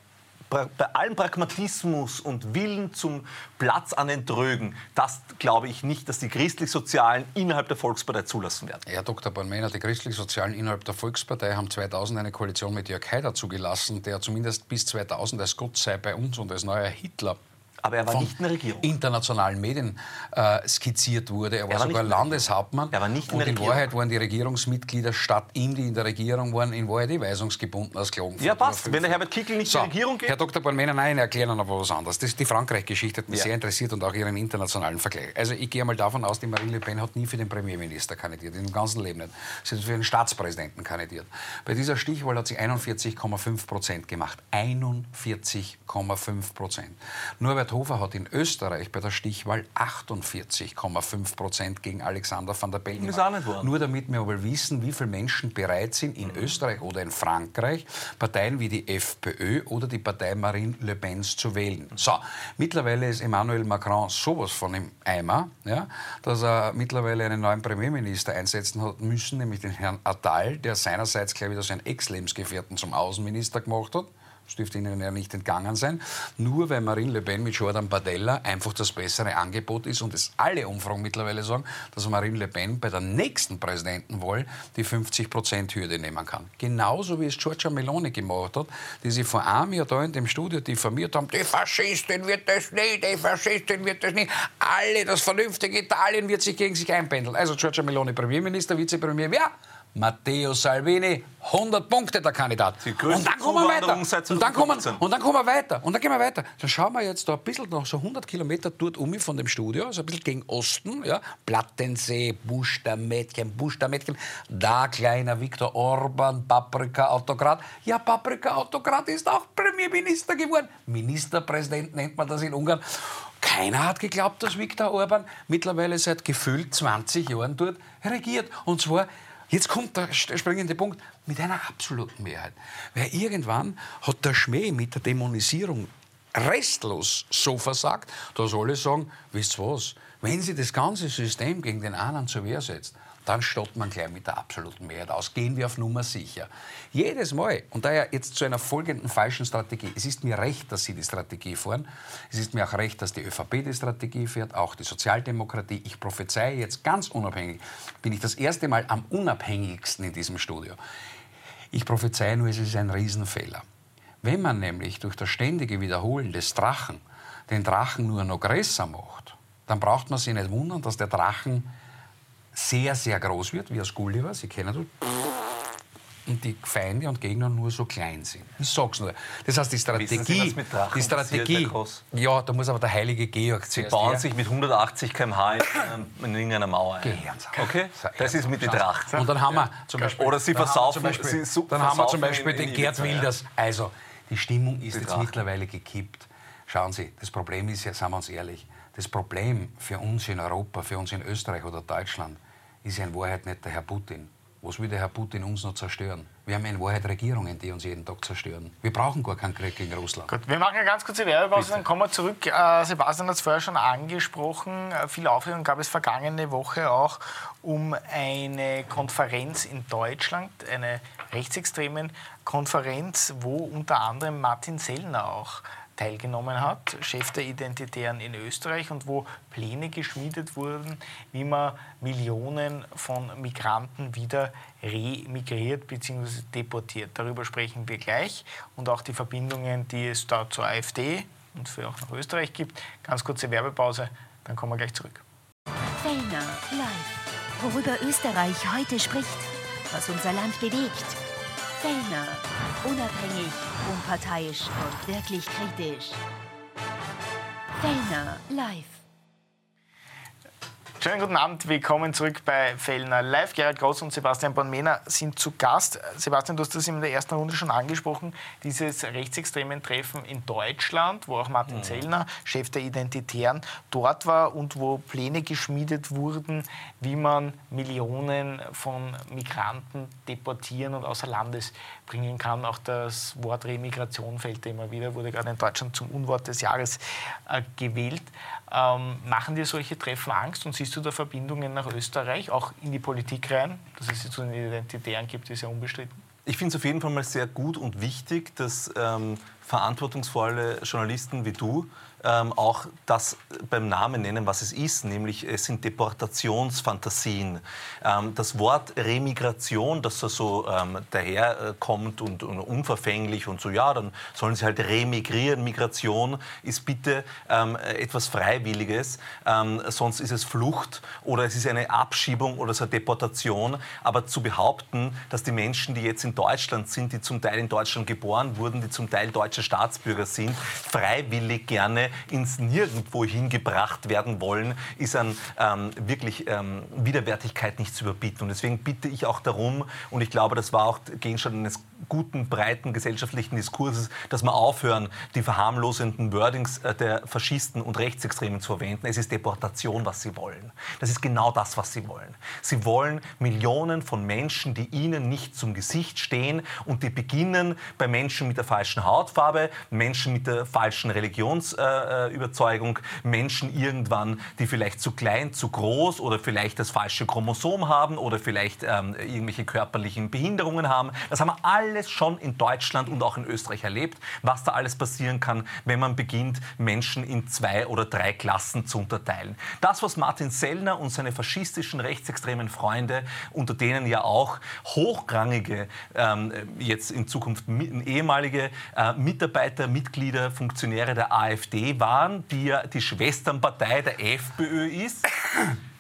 bei allem Pragmatismus und Willen zum Platz an den Trögen, das glaube ich nicht, dass die Christlich-Sozialen innerhalb der Volkspartei zulassen werden. Herr Dr. Bornmänner, die Christlich-Sozialen innerhalb der Volkspartei haben 2000 eine Koalition mit Jörg Haider zugelassen, der zumindest bis 2000 als Gott sei bei uns und als neuer Hitler aber er war nicht in der Regierung. internationalen Medien äh, skizziert wurde. Er war, er war sogar Landeshauptmann. Er war nicht in und der in Wahrheit waren die Regierungsmitglieder statt ihm, die in der Regierung waren, in Wahrheit eh weisungsgebunden aus Klagenfurt. Ja, passt. Wenn der Herbert Kickl nicht so, in die Regierung geht. Herr Dr. Bornmänner, nein, erklären noch was anderes. Das, die Frankreich-Geschichte hat mich ja. sehr interessiert und auch Ihren internationalen Vergleich. Also ich gehe mal davon aus, die Marine Le Pen hat nie für den Premierminister kandidiert, in dem ganzen Leben nicht. Sie hat für den Staatspräsidenten kandidiert. Bei dieser Stichwahl hat sie 41,5 Prozent gemacht. 41,5 Prozent. Norbert Hofer hat in Österreich bei der Stichwahl 48,5 Prozent gegen Alexander van der Bellen. Wahr. Nur damit wir aber wissen, wie viele Menschen bereit sind, in Österreich oder in Frankreich Parteien wie die FPÖ oder die Partei Marine Le Pen zu wählen. So, mittlerweile ist Emmanuel Macron sowas von im Eimer, ja, dass er mittlerweile einen neuen Premierminister einsetzen hat müssen, nämlich den Herrn Attal, der seinerseits, glaube ich, seinen Ex-Lebensgefährten zum Außenminister gemacht hat. Das dürfte Ihnen ja nicht entgangen sein. Nur weil Marine Le Pen mit Jordan Bardella einfach das bessere Angebot ist und es alle Umfragen mittlerweile sagen, dass Marine Le Pen bei der nächsten Präsidentenwahl die 50-Prozent-Hürde nehmen kann. Genauso wie es Giorgia Meloni gemacht hat, die sie vor einem Jahr da in dem Studio diffamiert haben, die Faschistin wird das nicht, die Faschistin wird das nicht. Alle, das vernünftige Italien wird sich gegen sich einpendeln. Also Giorgia Meloni Premierminister, Vizepremier, wer? Matteo Salvini, 100 Punkte der Kandidat. Und dann kommen wir weiter. Und dann kommen, und dann kommen wir weiter. Und dann gehen wir weiter. Dann schauen wir jetzt da ein bisschen noch so 100 Kilometer dort um von dem Studio, so ein bisschen gegen Osten, ja. Plattensee, Busch der Mädchen, Busch der Mädchen. Da kleiner Viktor Orban, Paprika-Autokrat. Ja, Paprika-Autokrat ist auch Premierminister geworden. Ministerpräsident nennt man das in Ungarn. Keiner hat geglaubt, dass Viktor Orban mittlerweile seit gefühlt 20 Jahren dort regiert. Und zwar Jetzt kommt der springende Punkt mit einer absoluten Mehrheit. Weil irgendwann hat der Schmäh mit der Dämonisierung restlos so versagt, dass alle sagen, wisst ihr was, wenn sie das ganze System gegen den anderen zur Wehr setzt, dann stoppt man gleich mit der absoluten Mehrheit aus. Gehen wir auf Nummer sicher. Jedes Mal, und daher jetzt zu einer folgenden falschen Strategie. Es ist mir recht, dass Sie die Strategie fahren. Es ist mir auch recht, dass die ÖVP die Strategie fährt, auch die Sozialdemokratie. Ich prophezeie jetzt ganz unabhängig, bin ich das erste Mal am unabhängigsten in diesem Studio. Ich prophezeie nur, es ist ein Riesenfehler. Wenn man nämlich durch das ständige Wiederholen des Drachen den Drachen nur noch größer macht, dann braucht man sich nicht wundern, dass der Drachen sehr, sehr groß wird, wie aus Gulliver, Sie kennen das. Und die Feinde und Gegner nur so klein sind. Ich sag's nur. Das heißt, die Strategie. Sie, die Strategie. Ja, da muss aber der heilige Georg Sie bauen her. sich mit 180 km/h in, irgendeiner Mauer ein. Okay? Das ist mit den Drachen. Und dann haben wir zum Beispiel. Oder Sie versaufen. Dann haben wir zum Beispiel, dann haben wir zum Beispiel den Gerd Wilders. Also, die Stimmung ist jetzt mittlerweile gekippt. Schauen Sie, das Problem ist ja, sagen wir uns ehrlich, das Problem für uns in Europa, für uns in Österreich oder Deutschland, ist ja in Wahrheit nicht der Herr Putin. Was will der Herr Putin uns noch zerstören? Wir haben in Wahrheit Regierungen, die uns jeden Tag zerstören. Wir brauchen gar keinen Krieg gegen Russland. Gut, wir machen eine ganz kurze Werbepause, dann kommen wir zurück. Äh, Sebastian hat es vorher schon angesprochen. Äh, viel Aufregung gab es vergangene Woche auch um eine Konferenz in Deutschland, eine rechtsextremen Konferenz, wo unter anderem Martin Sellner auch teilgenommen hat, Chef der Identitären in Österreich und wo Pläne geschmiedet wurden, wie man Millionen von Migranten wieder remigriert bzw. deportiert. Darüber sprechen wir gleich und auch die Verbindungen, die es da zur AfD und für auch nach Österreich gibt. Ganz kurze Werbepause, dann kommen wir gleich zurück. Fellner live, worüber Österreich heute spricht, was unser Land bewegt Fellner. Unabhängig, unparteiisch und wirklich kritisch. Fellner live. Schönen guten Abend, willkommen zurück bei Fellner Live. Gerhard Groß und Sebastian Bonmena sind zu Gast. Sebastian, du hast das in der ersten Runde schon angesprochen, dieses rechtsextremen Treffen in Deutschland, wo auch Martin mhm. Zellner, Chef der Identitären, dort war und wo Pläne geschmiedet wurden, wie man Millionen von Migranten deportieren und außer Landes bringen kann. Auch das Wort Remigration fällt immer wieder, wurde gerade in Deutschland zum Unwort des Jahres äh, gewählt. Ähm, machen dir solche Treffen Angst und siehst du da Verbindungen nach Österreich, auch in die Politik rein, dass es jetzt so eine Identitären gibt, ist ja unbestritten? Ich finde es auf jeden Fall mal sehr gut und wichtig, dass ähm, verantwortungsvolle Journalisten wie du ähm, auch das beim Namen nennen, was es ist, nämlich es sind Deportationsfantasien. Ähm, das Wort Remigration, das so, so ähm, daherkommt und, und, unverfänglich und so, ja, dann sollen sie halt remigrieren. Migration ist bitte ähm, etwas Freiwilliges, ähm, sonst ist es Flucht oder es ist eine Abschiebung oder so eine Deportation. Aber zu behaupten, dass die Menschen, die jetzt in Deutschland sind, die zum Teil in Deutschland geboren wurden, die zum Teil deutsche Staatsbürger sind, freiwillig gerne ins Nirgendwo hingebracht werden wollen, ist an ähm, wirklich ähm, Widerwärtigkeit nicht zu überbieten. Und deswegen bitte ich auch darum, und ich glaube, das war auch Gegenstand eines guten, breiten gesellschaftlichen Diskurses, dass wir aufhören, die verharmlosenden Wordings äh, der Faschisten und Rechtsextremen zu verwenden. Es ist Deportation, was sie wollen. Das ist genau das, was sie wollen. Sie wollen Millionen von Menschen, die ihnen nicht zum Gesicht stehen und die beginnen bei Menschen mit der falschen Hautfarbe, Menschen mit der falschen Religionsüberzeugung, äh, Menschen irgendwann, die vielleicht zu klein, zu groß oder vielleicht das falsche Chromosom haben oder vielleicht ähm, irgendwelche körperlichen Behinderungen haben. Das haben wir alle alles schon in Deutschland und auch in Österreich erlebt, was da alles passieren kann, wenn man beginnt, Menschen in zwei oder drei Klassen zu unterteilen. Das, was Martin Sellner und seine faschistischen rechtsextremen Freunde, unter denen ja auch hochrangige, ähm, jetzt in Zukunft ehemalige äh, Mitarbeiter, Mitglieder, Funktionäre der AfD waren, die ja die Schwesternpartei der FPÖ ist,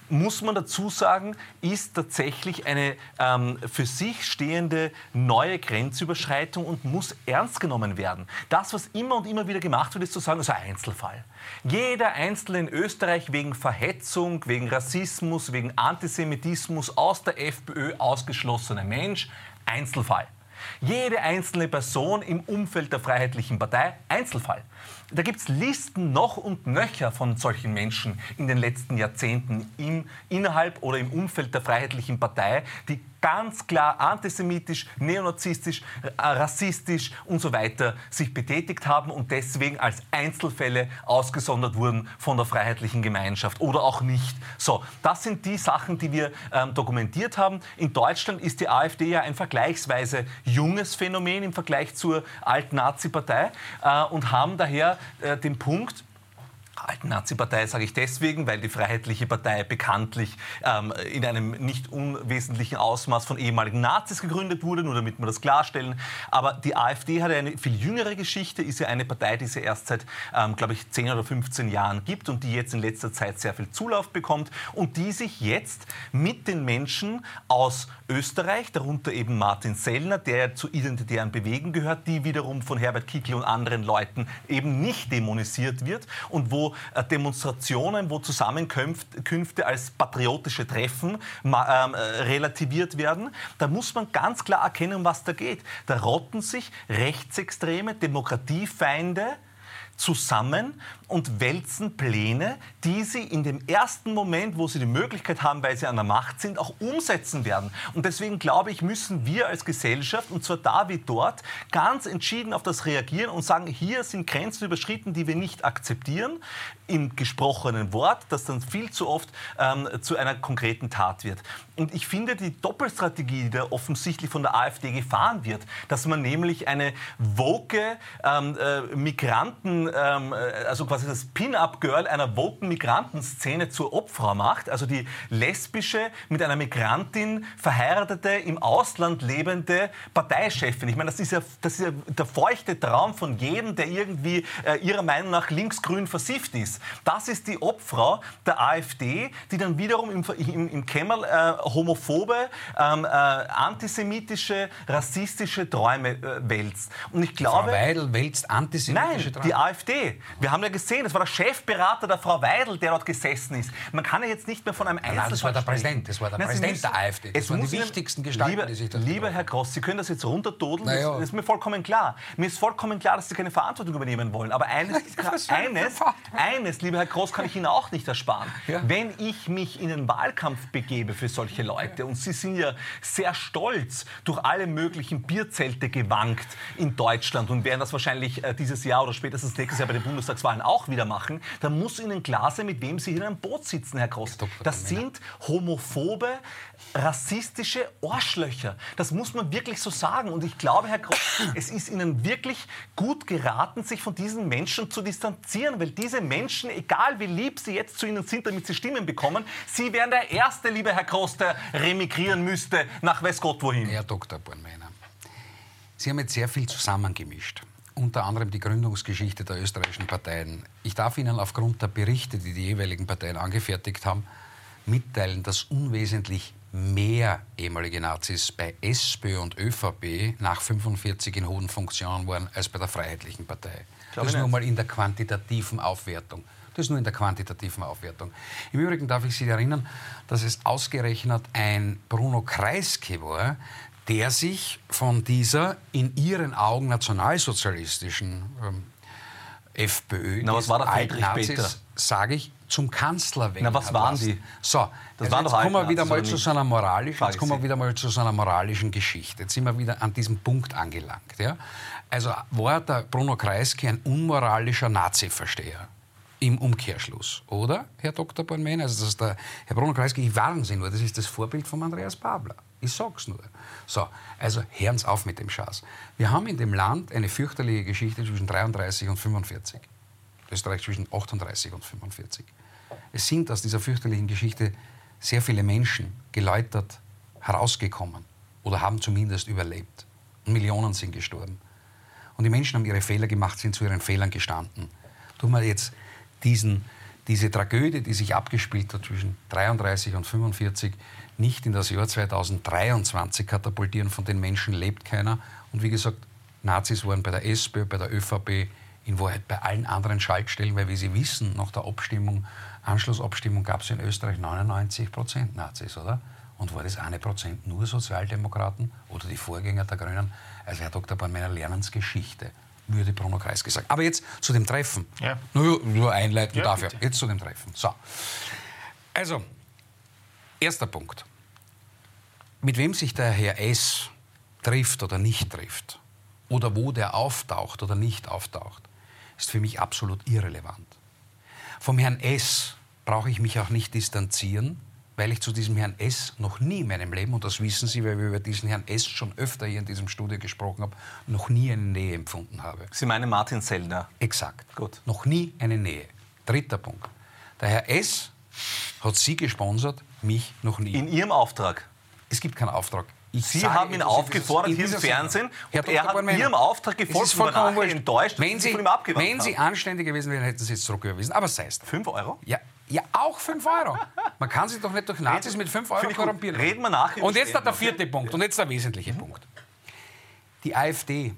muss man dazu sagen, ist tatsächlich eine ähm, für sich stehende neue Grenzüberschreitung und muss ernst genommen werden. Das, was immer und immer wieder gemacht wird, ist zu sagen, das ist ein Einzelfall. Jeder Einzelne in Österreich wegen Verhetzung, wegen Rassismus, wegen Antisemitismus aus der FPÖ ausgeschlossene Mensch, Einzelfall. Jede einzelne Person im Umfeld der Freiheitlichen Partei, Einzelfall. Da gibt es Listen noch und nöcher von solchen Menschen in den letzten Jahrzehnten im, innerhalb oder im Umfeld der Freiheitlichen Partei, die ganz klar antisemitisch, neonazistisch, rassistisch und so weiter sich betätigt haben und deswegen als Einzelfälle ausgesondert wurden von der freiheitlichen Gemeinschaft oder auch nicht. So, das sind die Sachen, die wir ähm, dokumentiert haben. In Deutschland ist die AfD ja ein vergleichsweise junges Phänomen im Vergleich zur alten Nazi-Partei äh, und haben daher äh, den Punkt, alten Nazi-Partei sage ich deswegen, weil die Freiheitliche Partei bekanntlich ähm, in einem nicht unwesentlichen Ausmaß von ehemaligen Nazis gegründet wurde, nur damit wir das klarstellen. Aber die AfD hat eine viel jüngere Geschichte, ist ja eine Partei, die es ja erst seit, ähm, glaube ich, 10 oder 15 Jahren gibt und die jetzt in letzter Zeit sehr viel Zulauf bekommt und die sich jetzt mit den Menschen aus Österreich, darunter eben Martin Sellner, der zu identitären Bewegen gehört, die wiederum von Herbert Kickl und anderen Leuten eben nicht dämonisiert wird und wo äh, Demonstrationen, wo Zusammenkünfte als patriotische Treffen ähm, äh, relativiert werden. Da muss man ganz klar erkennen, was da geht. Da rotten sich rechtsextreme Demokratiefeinde zusammen und wälzen Pläne, die sie in dem ersten Moment, wo sie die Möglichkeit haben, weil sie an der Macht sind, auch umsetzen werden. Und deswegen glaube ich, müssen wir als Gesellschaft, und zwar da wie dort, ganz entschieden auf das reagieren und sagen, hier sind Grenzen überschritten, die wir nicht akzeptieren, im gesprochenen Wort, das dann viel zu oft ähm, zu einer konkreten Tat wird. Und ich finde die Doppelstrategie, die da offensichtlich von der AfD gefahren wird, dass man nämlich eine woke ähm, äh, Migranten, ähm, äh, also quasi das Pin-Up-Girl einer woken Migrantenszene zur Opfer macht, also die lesbische, mit einer Migrantin verheiratete, im Ausland lebende Parteichefin. Ich meine, das ist ja, das ist ja der feuchte Traum von jedem, der irgendwie äh, ihrer Meinung nach linksgrün versifft ist. Das ist die Obfrau der AfD, die dann wiederum im, im, im Kämmerl äh, homophobe, ähm, äh, antisemitische, rassistische Träume äh, wälzt. Und ich glaube... Frau Weidel wälzt antisemitische Nein, Träume? die AfD. Wir haben ja gesehen, es war der Chefberater der Frau Weidel, der dort gesessen ist. Man kann ja jetzt nicht mehr von einem Einzelfall Nein, das war der Präsident, das war der Nein, Präsident müssen, der AfD. Das waren die wichtigsten Gestalten, lieber, die sich das Lieber Herr Gross, Sie können das jetzt runtertodeln, naja. das, das, ist mir vollkommen klar. Mir ist vollkommen klar, dass Sie keine Verantwortung übernehmen wollen. Aber eines, eines, eines, lieber Herr Gross, kann ich Ihnen auch nicht ersparen. Ja. Wenn ich mich in den Wahlkampf begebe für solche Leute, und Sie sind ja sehr stolz durch alle möglichen Bierzelte gewankt in Deutschland und werden das wahrscheinlich äh, dieses Jahr oder spätestens nächstes Jahr bei den Bundestagswahlen auch wieder machen, dann muss Ihnen klar sein, mit wem Sie hier in einem Boot sitzen, Herr Gross. Das sind homophobe, rassistische Arschlöcher. Das muss man wirklich so sagen. Und ich glaube, Herr Gross, es ist Ihnen wirklich gut geraten, sich von diesen Menschen zu distanzieren, weil diese Menschen, egal wie lieb sie jetzt zu Ihnen sind, damit sie Stimmen bekommen, Sie wären der Erste, lieber Herr Gross, der remigrieren müsste nach weiß Gott wohin. Herr Dr. Bornmeiner, Sie haben jetzt sehr viel zusammengemischt unter anderem die Gründungsgeschichte der österreichischen Parteien. Ich darf Ihnen aufgrund der Berichte, die die jeweiligen Parteien angefertigt haben, mitteilen, dass unwesentlich mehr ehemalige Nazis bei SPÖ und ÖVP nach 45 in hohen Funktionen waren als bei der Freiheitlichen Partei. Das ist nur mal in der quantitativen Aufwertung. Das ist nur in der quantitativen Aufwertung. Im Übrigen darf ich Sie erinnern, dass es ausgerechnet ein Bruno Kreisky war, der sich von dieser in ihren Augen nationalsozialistischen ähm, FPÖ, Na, was war der Friedrich Nazis, sage ich, zum Kanzler wählen. Na, was waren lassen. die? So, das also jetzt kommen wir wieder mal zu so einer moralischen, jetzt kommen wir wieder mal zu so einer moralischen Geschichte. Jetzt sind wir wieder an diesem Punkt angelangt. Ja? Also war der Bruno Kreisky ein unmoralischer Nazi-Versteher? Im Umkehrschluss, oder, Herr Dr. Bornmann? Also das ist der Herr Bruno Kreisky, ich warne Sie nur, das ist das Vorbild von Andreas Babler. Ich sag's nur. So, also hören Sie auf mit dem Schatz. Wir haben in dem Land eine fürchterliche Geschichte zwischen 33 und 45. Österreich zwischen 38 und 45. Es sind aus dieser fürchterlichen Geschichte sehr viele Menschen geläutert herausgekommen oder haben zumindest überlebt. Millionen sind gestorben. Und die Menschen haben ihre Fehler gemacht, sind zu ihren Fehlern gestanden. Tun wir jetzt diesen, diese Tragödie, die sich abgespielt hat zwischen 33 und 45, nicht in das Jahr 2023 katapultieren. Von den Menschen lebt keiner. Und wie gesagt, Nazis waren bei der SPÖ, bei der ÖVP, in Wahrheit bei allen anderen Schaltstellen, weil wie Sie wissen, nach der Abstimmung, Anschlussabstimmung gab es in Österreich 99 Prozent Nazis, oder? Und war das eine Prozent nur Sozialdemokraten oder die Vorgänger der Grünen? Also Herr Dr. Bornmeiner, Lernensgeschichte, würde Bruno Kreis gesagt. Aber jetzt zu dem Treffen. Ja. Nur, nur einleiten ja, dafür. Bitte. Jetzt zu dem Treffen. So. Also, erster Punkt. Mit wem sich der Herr S. trifft oder nicht trifft, oder wo der auftaucht oder nicht auftaucht, ist für mich absolut irrelevant. Vom Herrn S. brauche ich mich auch nicht distanzieren, weil ich zu diesem Herrn S. noch nie in meinem Leben, und das wissen Sie, weil wir über diesen Herrn S. schon öfter hier in diesem Studio gesprochen haben, noch nie eine Nähe empfunden habe. Sie meinen Martin Sellner? Exakt. Gut. Noch nie eine Nähe. Dritter Punkt. Der Herr S. hat Sie gesponsert, mich noch nie. In Ihrem Auftrag? Es gibt keinen Auftrag. Ich Sie haben ihn aufgefordert hier im Fernsehen Herr und er hat Bormann, Ihrem Auftrag gefolgt und war enttäuscht, wenn Sie, von ihm abgewandt Wenn Sie anständig gewesen wären, hätten Sie es zurücküberwiesen. Aber sei es. Fünf Euro? Ja, ja, auch 5 Euro. Man kann sich doch nicht durch Nazis mit 5 Euro korrumpieren. Reden wir nachher. Und jetzt der vierte Punkt und jetzt der wesentliche mhm. Punkt. Die AfD,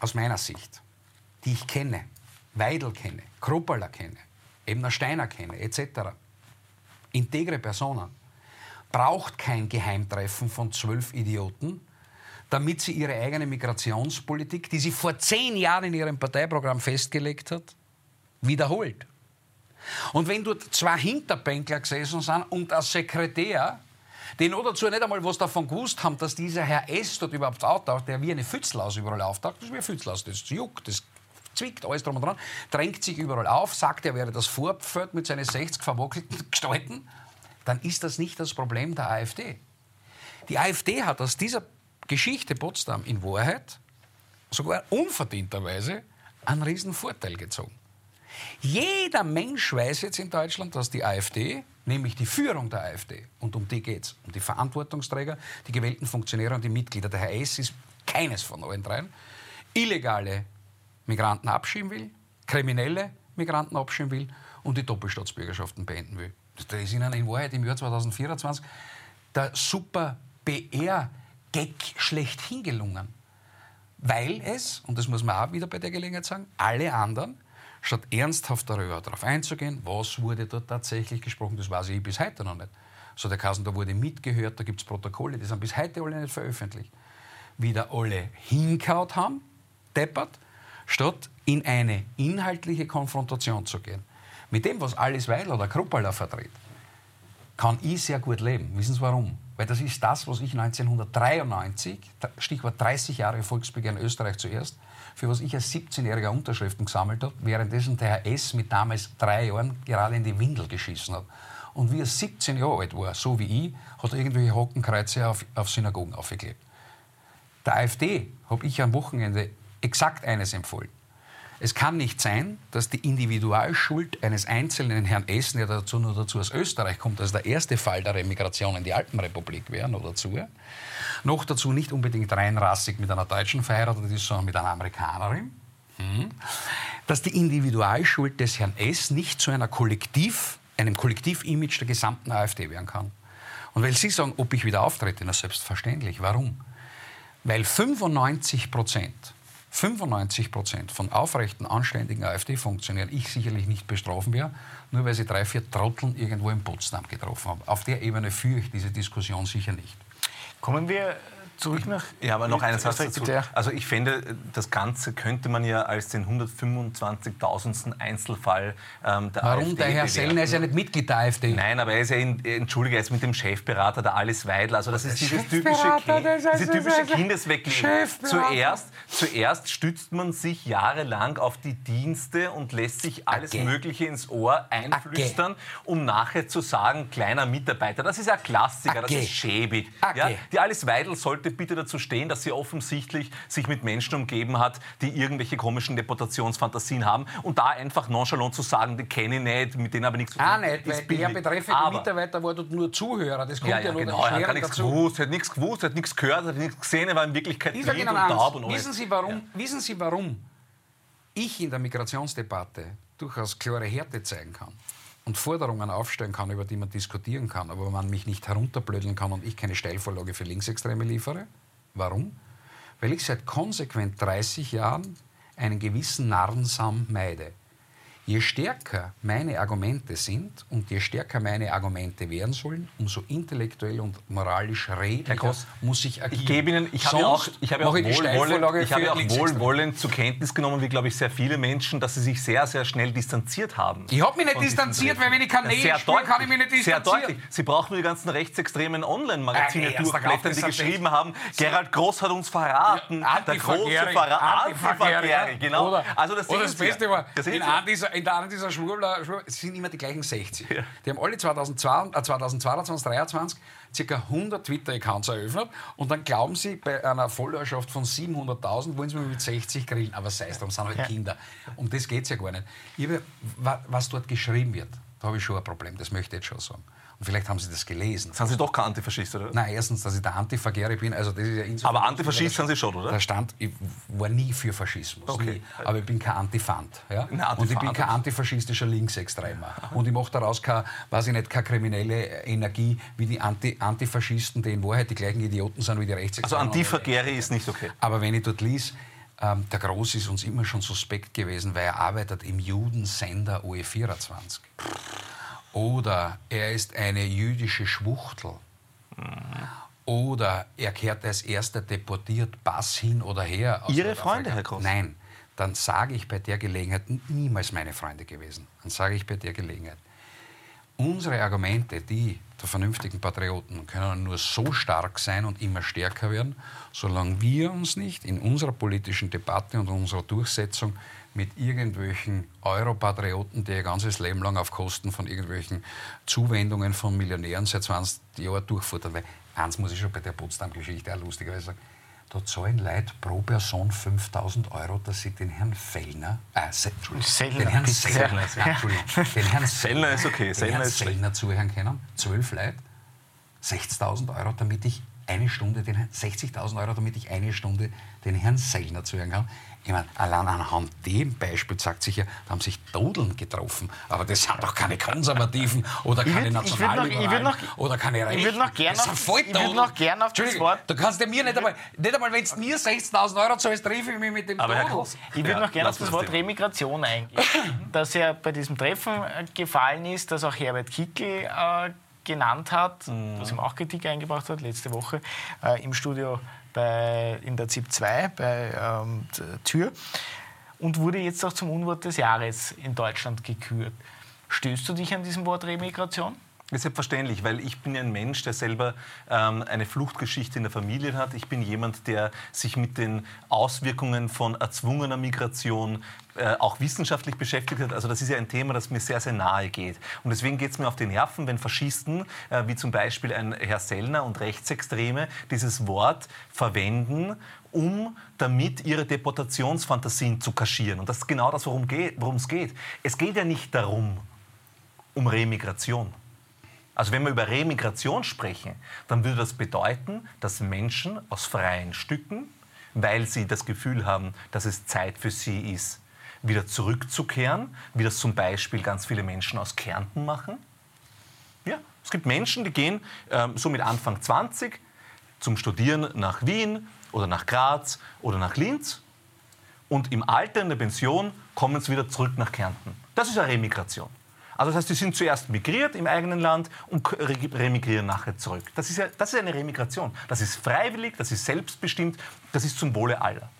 aus meiner Sicht, die ich kenne, Weidel kenne, Kropala kenne, Ebner Steiner kenne, etc., integre Personen, braucht kein Geheimtreffen von zwölf Idioten, damit sie ihre eigene Migrationspolitik, die sie vor zehn Jahren in ihrem Parteiprogramm festgelegt hat, Wiederholt. Und wenn dort zwei Hinterbänkler gesessen sind und ein Sekretär, die noch dazu nicht einmal was davon gewusst haben, dass dieser Herr S. dort überhaupt auftaucht, der wie eine Fützlaus überall auftaucht, das ist wie eine Fützlaus, das juckt, das zwickt alles drum und dran, drängt sich überall auf, sagt, er wäre das Vorpferd mit seinen 60 verwackelten Gestalten, dann ist das nicht das Problem der AfD. Die AfD hat aus dieser Geschichte Potsdam in Wahrheit sogar unverdienterweise einen riesen Vorteil gezogen. Jeder Mensch weiß jetzt in Deutschland, dass die AfD, nämlich die Führung der AfD, und um die geht es, um die Verantwortungsträger, die gewählten Funktionäre und die Mitglieder, der Herr S. ist keines von allen dreien, illegale Migranten abschieben will, kriminelle Migranten abschieben will und die Doppelstaatsbürgerschaften beenden will. Das ist Ihnen in Wahrheit im Jahr 2024 der super BR-Gag schlechthin gelungen. Weil es, und das muss man auch wieder bei der Gelegenheit sagen, alle anderen statt ernsthaft darüber darauf einzugehen, was wurde dort tatsächlich gesprochen, das weiß ich bis heute noch nicht. So der Kassen, da wurde mitgehört, da gibt es Protokolle, die sind bis heute alle nicht veröffentlicht. Wieder alle hinkaut haben, deppert, statt in eine inhaltliche Konfrontation zu gehen. Mit dem, was Alice Weil oder Kruppaler vertritt, kann ich sehr gut leben. Wissen Sie warum? Weil das ist das, was ich 1993, Stichwort 30 Jahre Volksbegehren Österreich zuerst, für was ich als 17-Jähriger Unterschriften gesammelt habe, währenddessen der Herr S. mit damals drei Jahren gerade in die Windel geschissen hat. Und wie er 17 Jahre alt war, so wie ich, hat er irgendwelche Hockenkreuze auf, auf Synagogen aufgeklebt. Der AfD habe ich am Wochenende exakt eines empfohlen. Es kann nicht sein, dass die Individualschuld eines einzelnen Herrn Essen, der dazu nur dazu aus Österreich kommt, als der erste Fall der Remigration in die Alpenrepublik wäre, noch dazu, noch dazu nicht unbedingt reinrassig mit einer Deutschen verheiratet ist, sondern mit einer Amerikanerin, hm. dass die Individualschuld des Herrn S. nicht zu einer Kollektiv, einem Kollektivimage der gesamten AfD werden kann. Und weil Sie sagen, ob ich wieder auftrete, na selbstverständlich. Warum? Weil 95 Prozent 95 Prozent von aufrechten, anständigen AfD-Funktionären ich sicherlich nicht bestrafen werde, nur weil sie drei, vier Trotteln irgendwo in Potsdam getroffen haben. Auf der Ebene führe ich diese Diskussion sicher nicht. Kommen wir zurück nach. Ja, aber noch einen Satz dazu. Also ich finde, das Ganze könnte man ja als den 125.000. Einzelfall ähm, der Warum? AfD Der Herr Sellner ist ja nicht Mitglied der AfD. Nein, aber er ist ja, in, entschuldige, er ist mit dem Chefberater der Alice Weidel. Also das ist dieses typische, diese typische Kindeswegleben. Zuerst, zuerst stützt man sich jahrelang auf die Dienste und lässt sich alles okay. Mögliche ins Ohr einflüstern, okay. um nachher zu sagen, kleiner Mitarbeiter. Das ist ja Klassiker, okay. das ist schäbig. Ja? Die Alice Weidel sollte bitte dazu stehen, dass sie offensichtlich sich mit Menschen umgeben hat, die irgendwelche komischen Deportationsfantasien haben. Und da einfach nonchalant zu sagen, die kenne ich nicht, mit denen aber nichts zu tun. Ah, nicht, weil der betreffende Mitarbeiter war dort nur Zuhörer. Das kommt ja, ja, ja nur genau, er hat nichts gewusst, hat nichts gewusst, hat nichts gehört, hat nichts gesehen, er war in Wirklichkeit blind und taub und Wissen Sie, warum, ja. wissen Sie, warum ich in der Migrationsdebatte durchaus klare Härte zeigen kann? Und Forderungen aufstellen kann, über die man diskutieren kann, aber man mich nicht herunterblödeln kann und ich keine Steilvorlage für Linksextreme liefere. Warum? Weil ich seit konsequent 30 Jahren einen gewissen Narrensam meide. Je stärker meine Argumente sind und je stärker meine Argumente werden sollen, umso intellektuell und moralisch redlicher muss ich agieren. Ich gebe Ihnen, ich habe ja auch, ich habe auch, wohlwollend, ich habe auch wohlwollend zur Kenntnis genommen, wie glaube ich sehr viele Menschen, dass Sie sich sehr, sehr schnell distanziert haben. Ich habe mich nicht distanziert, weil wenn ich Kanäle ja, spiele, kann ich mich nicht distanzieren. Sehr deutlich. Sie brauchen nur die ganzen rechtsextremen Online-Magazine äh, durchblättern, die geschrieben haben, Gerald Groß hat uns verraten, ja, der große Verrat, Antivergehre, genau. Oder, also das, oder das Beste war, in dieser in der dieser Schwurbler, es sind immer die gleichen 60. Ja. Die haben alle 2022, äh, 2022, 2023 ca. 100 Twitter-Accounts eröffnet und dann glauben sie, bei einer Followerschaft von 700.000 wollen sie mit 60 grillen. Aber sei es drum, sind halt ja. Kinder. Um das geht es ja gar nicht. Habe, was dort geschrieben wird, da habe ich schon ein Problem, das möchte ich jetzt schon sagen. Und vielleicht haben Sie das gelesen. Sind Sie doch kein Antifaschist, oder? Nein, erstens, dass ich der Antivergehre bin. Also das ist ja insofern Aber Antifaschist sind Sie schon, oder? Da stand, ich war nie für Faschismus. Okay. Nie. Aber ich bin kein Antifant. Ja? Na, und ich bin kein antifaschistischer Linksextremer. Und ich mache daraus keine, weiß ich nicht, keine kriminelle Energie wie die Anti Antifaschisten, die in Wahrheit die gleichen Idioten sind wie die Rechtsextremen. Also Antivergehre ist nicht okay. Aber wenn ich dort lies, ähm, der Groß ist uns immer schon suspekt gewesen, weil er arbeitet im Judensender OE24. Oder er ist eine jüdische Schwuchtel. Oder er kehrt als erster deportiert, Pass hin oder her. Ihre Freunde, Herr Groß? Nein. dann sage ich bei der Gelegenheit niemals meine Freunde gewesen. Dann sage ich bei der Gelegenheit, unsere Argumente, die der vernünftigen Patrioten, können nur so stark sein und immer stärker werden, solange wir uns nicht in unserer politischen Debatte und unserer Durchsetzung mit irgendwelchen Europatrioten, die ihr ganzes Leben lang auf Kosten von irgendwelchen Zuwendungen von Millionären seit 20 Jahren durchfuttern. Weil eins muss ich schon bei der Potsdam-Geschichte auch lustigerweise sagen. Da zahlen Leute pro Person 5000 Euro, dass sie den Herrn Fellner, äh, Se, Sellner, den Herrn Sellner, ja. Den Herrn Sellner ist okay, den Herrn Sellner zuhören können, zwölf Leute, 60.000 Euro, damit ich eine Stunde, 60.000 Euro, damit ich eine Stunde den Herrn Sellner zuhören kann. Ich meine, allein anhand dem Beispiel sagt sich ja, da haben sich Dodeln getroffen. Aber das sind doch keine Konservativen oder keine Nationalliberalen oder keine Rechten. Ich würde noch gerne auf, noch gern auf das Wort... Du kannst ja mir nicht einmal, nicht einmal wenn es mir 60.000 Euro zahlst, treffe ich mich mit dem Aber Dodel. Ich würde ja, noch gerne auf das Wort Remigration eingehen. dass ja bei diesem Treffen äh, gefallen ist, dass auch Herbert Kickl äh, genannt hat, mhm. was ihm auch Kritik eingebracht hat, letzte Woche äh, im Studio bei, in der ZIP 2 bei ähm, Tür und wurde jetzt auch zum Unwort des Jahres in Deutschland gekürt. Stößt du dich an diesem Wort Remigration? Selbstverständlich, weil ich bin ein Mensch, der selber ähm, eine Fluchtgeschichte in der Familie hat. Ich bin jemand, der sich mit den Auswirkungen von erzwungener Migration äh, auch wissenschaftlich beschäftigt hat. Also das ist ja ein Thema, das mir sehr, sehr nahe geht. Und deswegen geht es mir auf die Nerven, wenn Faschisten, äh, wie zum Beispiel ein Herr Sellner und Rechtsextreme, dieses Wort verwenden, um damit ihre Deportationsfantasien zu kaschieren. Und das ist genau das, worum es geht. Es geht ja nicht darum, um Remigration. Also wenn wir über Remigration sprechen, dann würde das bedeuten, dass Menschen aus freien Stücken, weil sie das Gefühl haben, dass es Zeit für sie ist, wieder zurückzukehren, wie das zum Beispiel ganz viele Menschen aus Kärnten machen. Ja, es gibt Menschen, die gehen ähm, so mit Anfang 20 zum Studieren nach Wien oder nach Graz oder nach Linz und im Alter in der Pension kommen sie wieder zurück nach Kärnten. Das ist eine Remigration. Also das heißt, die sind zuerst migriert im eigenen Land und remigrieren nachher zurück. Das ist, ja, das ist eine Remigration. Das ist freiwillig, das ist selbstbestimmt, das ist zum Wohle aller.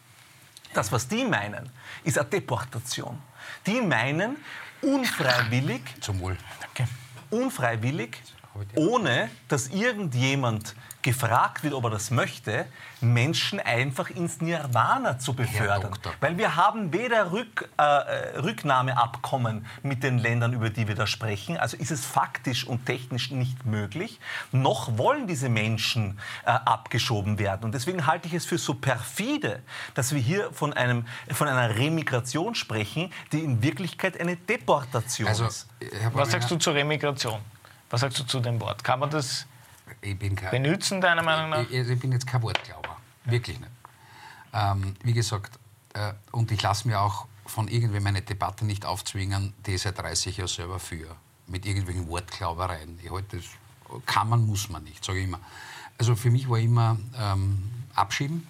Das, was die meinen, ist eine Deportation. Die meinen unfreiwillig, zum Wohl. Danke. unfreiwillig, ohne dass irgendjemand gefragt wird, ob er das möchte, Menschen einfach ins Nirvana zu befördern. Weil wir haben weder Rück, äh, Rücknahmeabkommen mit den Ländern, über die wir da sprechen, also ist es faktisch und technisch nicht möglich, noch wollen diese Menschen äh, abgeschoben werden. Und deswegen halte ich es für so perfide, dass wir hier von, einem, von einer Remigration sprechen, die in Wirklichkeit eine Deportation also, ist. Was sagst du zur Remigration? Was sagst du zu dem Wort? Kann man das kein, benutzen, deiner Meinung nach? Ich, ich, bin jetzt kein Wortglauber. Wirklich nicht. Ähm, wie gesagt, äh, und ich lasse mir auch von irgendwem meine Debatte nicht aufzwingen, die ich seit 30 Jahren selber führe. Mit irgendwelchen Wortglaubereien. Ich halte das, kann man, muss man nicht, sage ich immer. Also für mich war immer ähm, Abschieben,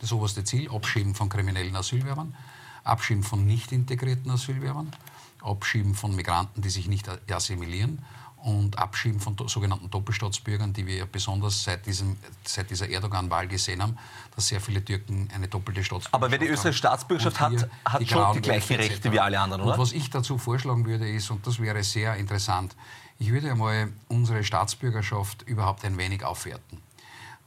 das oberste Ziel, Abschieben von kriminellen Asylwerbern, Abschieben von nicht integrierten Asylwerbern, Abschieben von Migranten, die sich nicht assimilieren und Abschieben von sogenannten Doppelstaatsbürgern, die wir besonders seit, diesem, seit dieser Erdogan-Wahl gesehen haben, dass sehr viele Türken eine doppelte Staatsbürgerschaft haben. Aber wer die österreichische Staatsbürgerschaft hat, hat die schon die gleichen Rechte wie alle anderen, oder? Und was ich dazu vorschlagen würde, ist, und das wäre sehr interessant, ich würde einmal unsere Staatsbürgerschaft überhaupt ein wenig aufwerten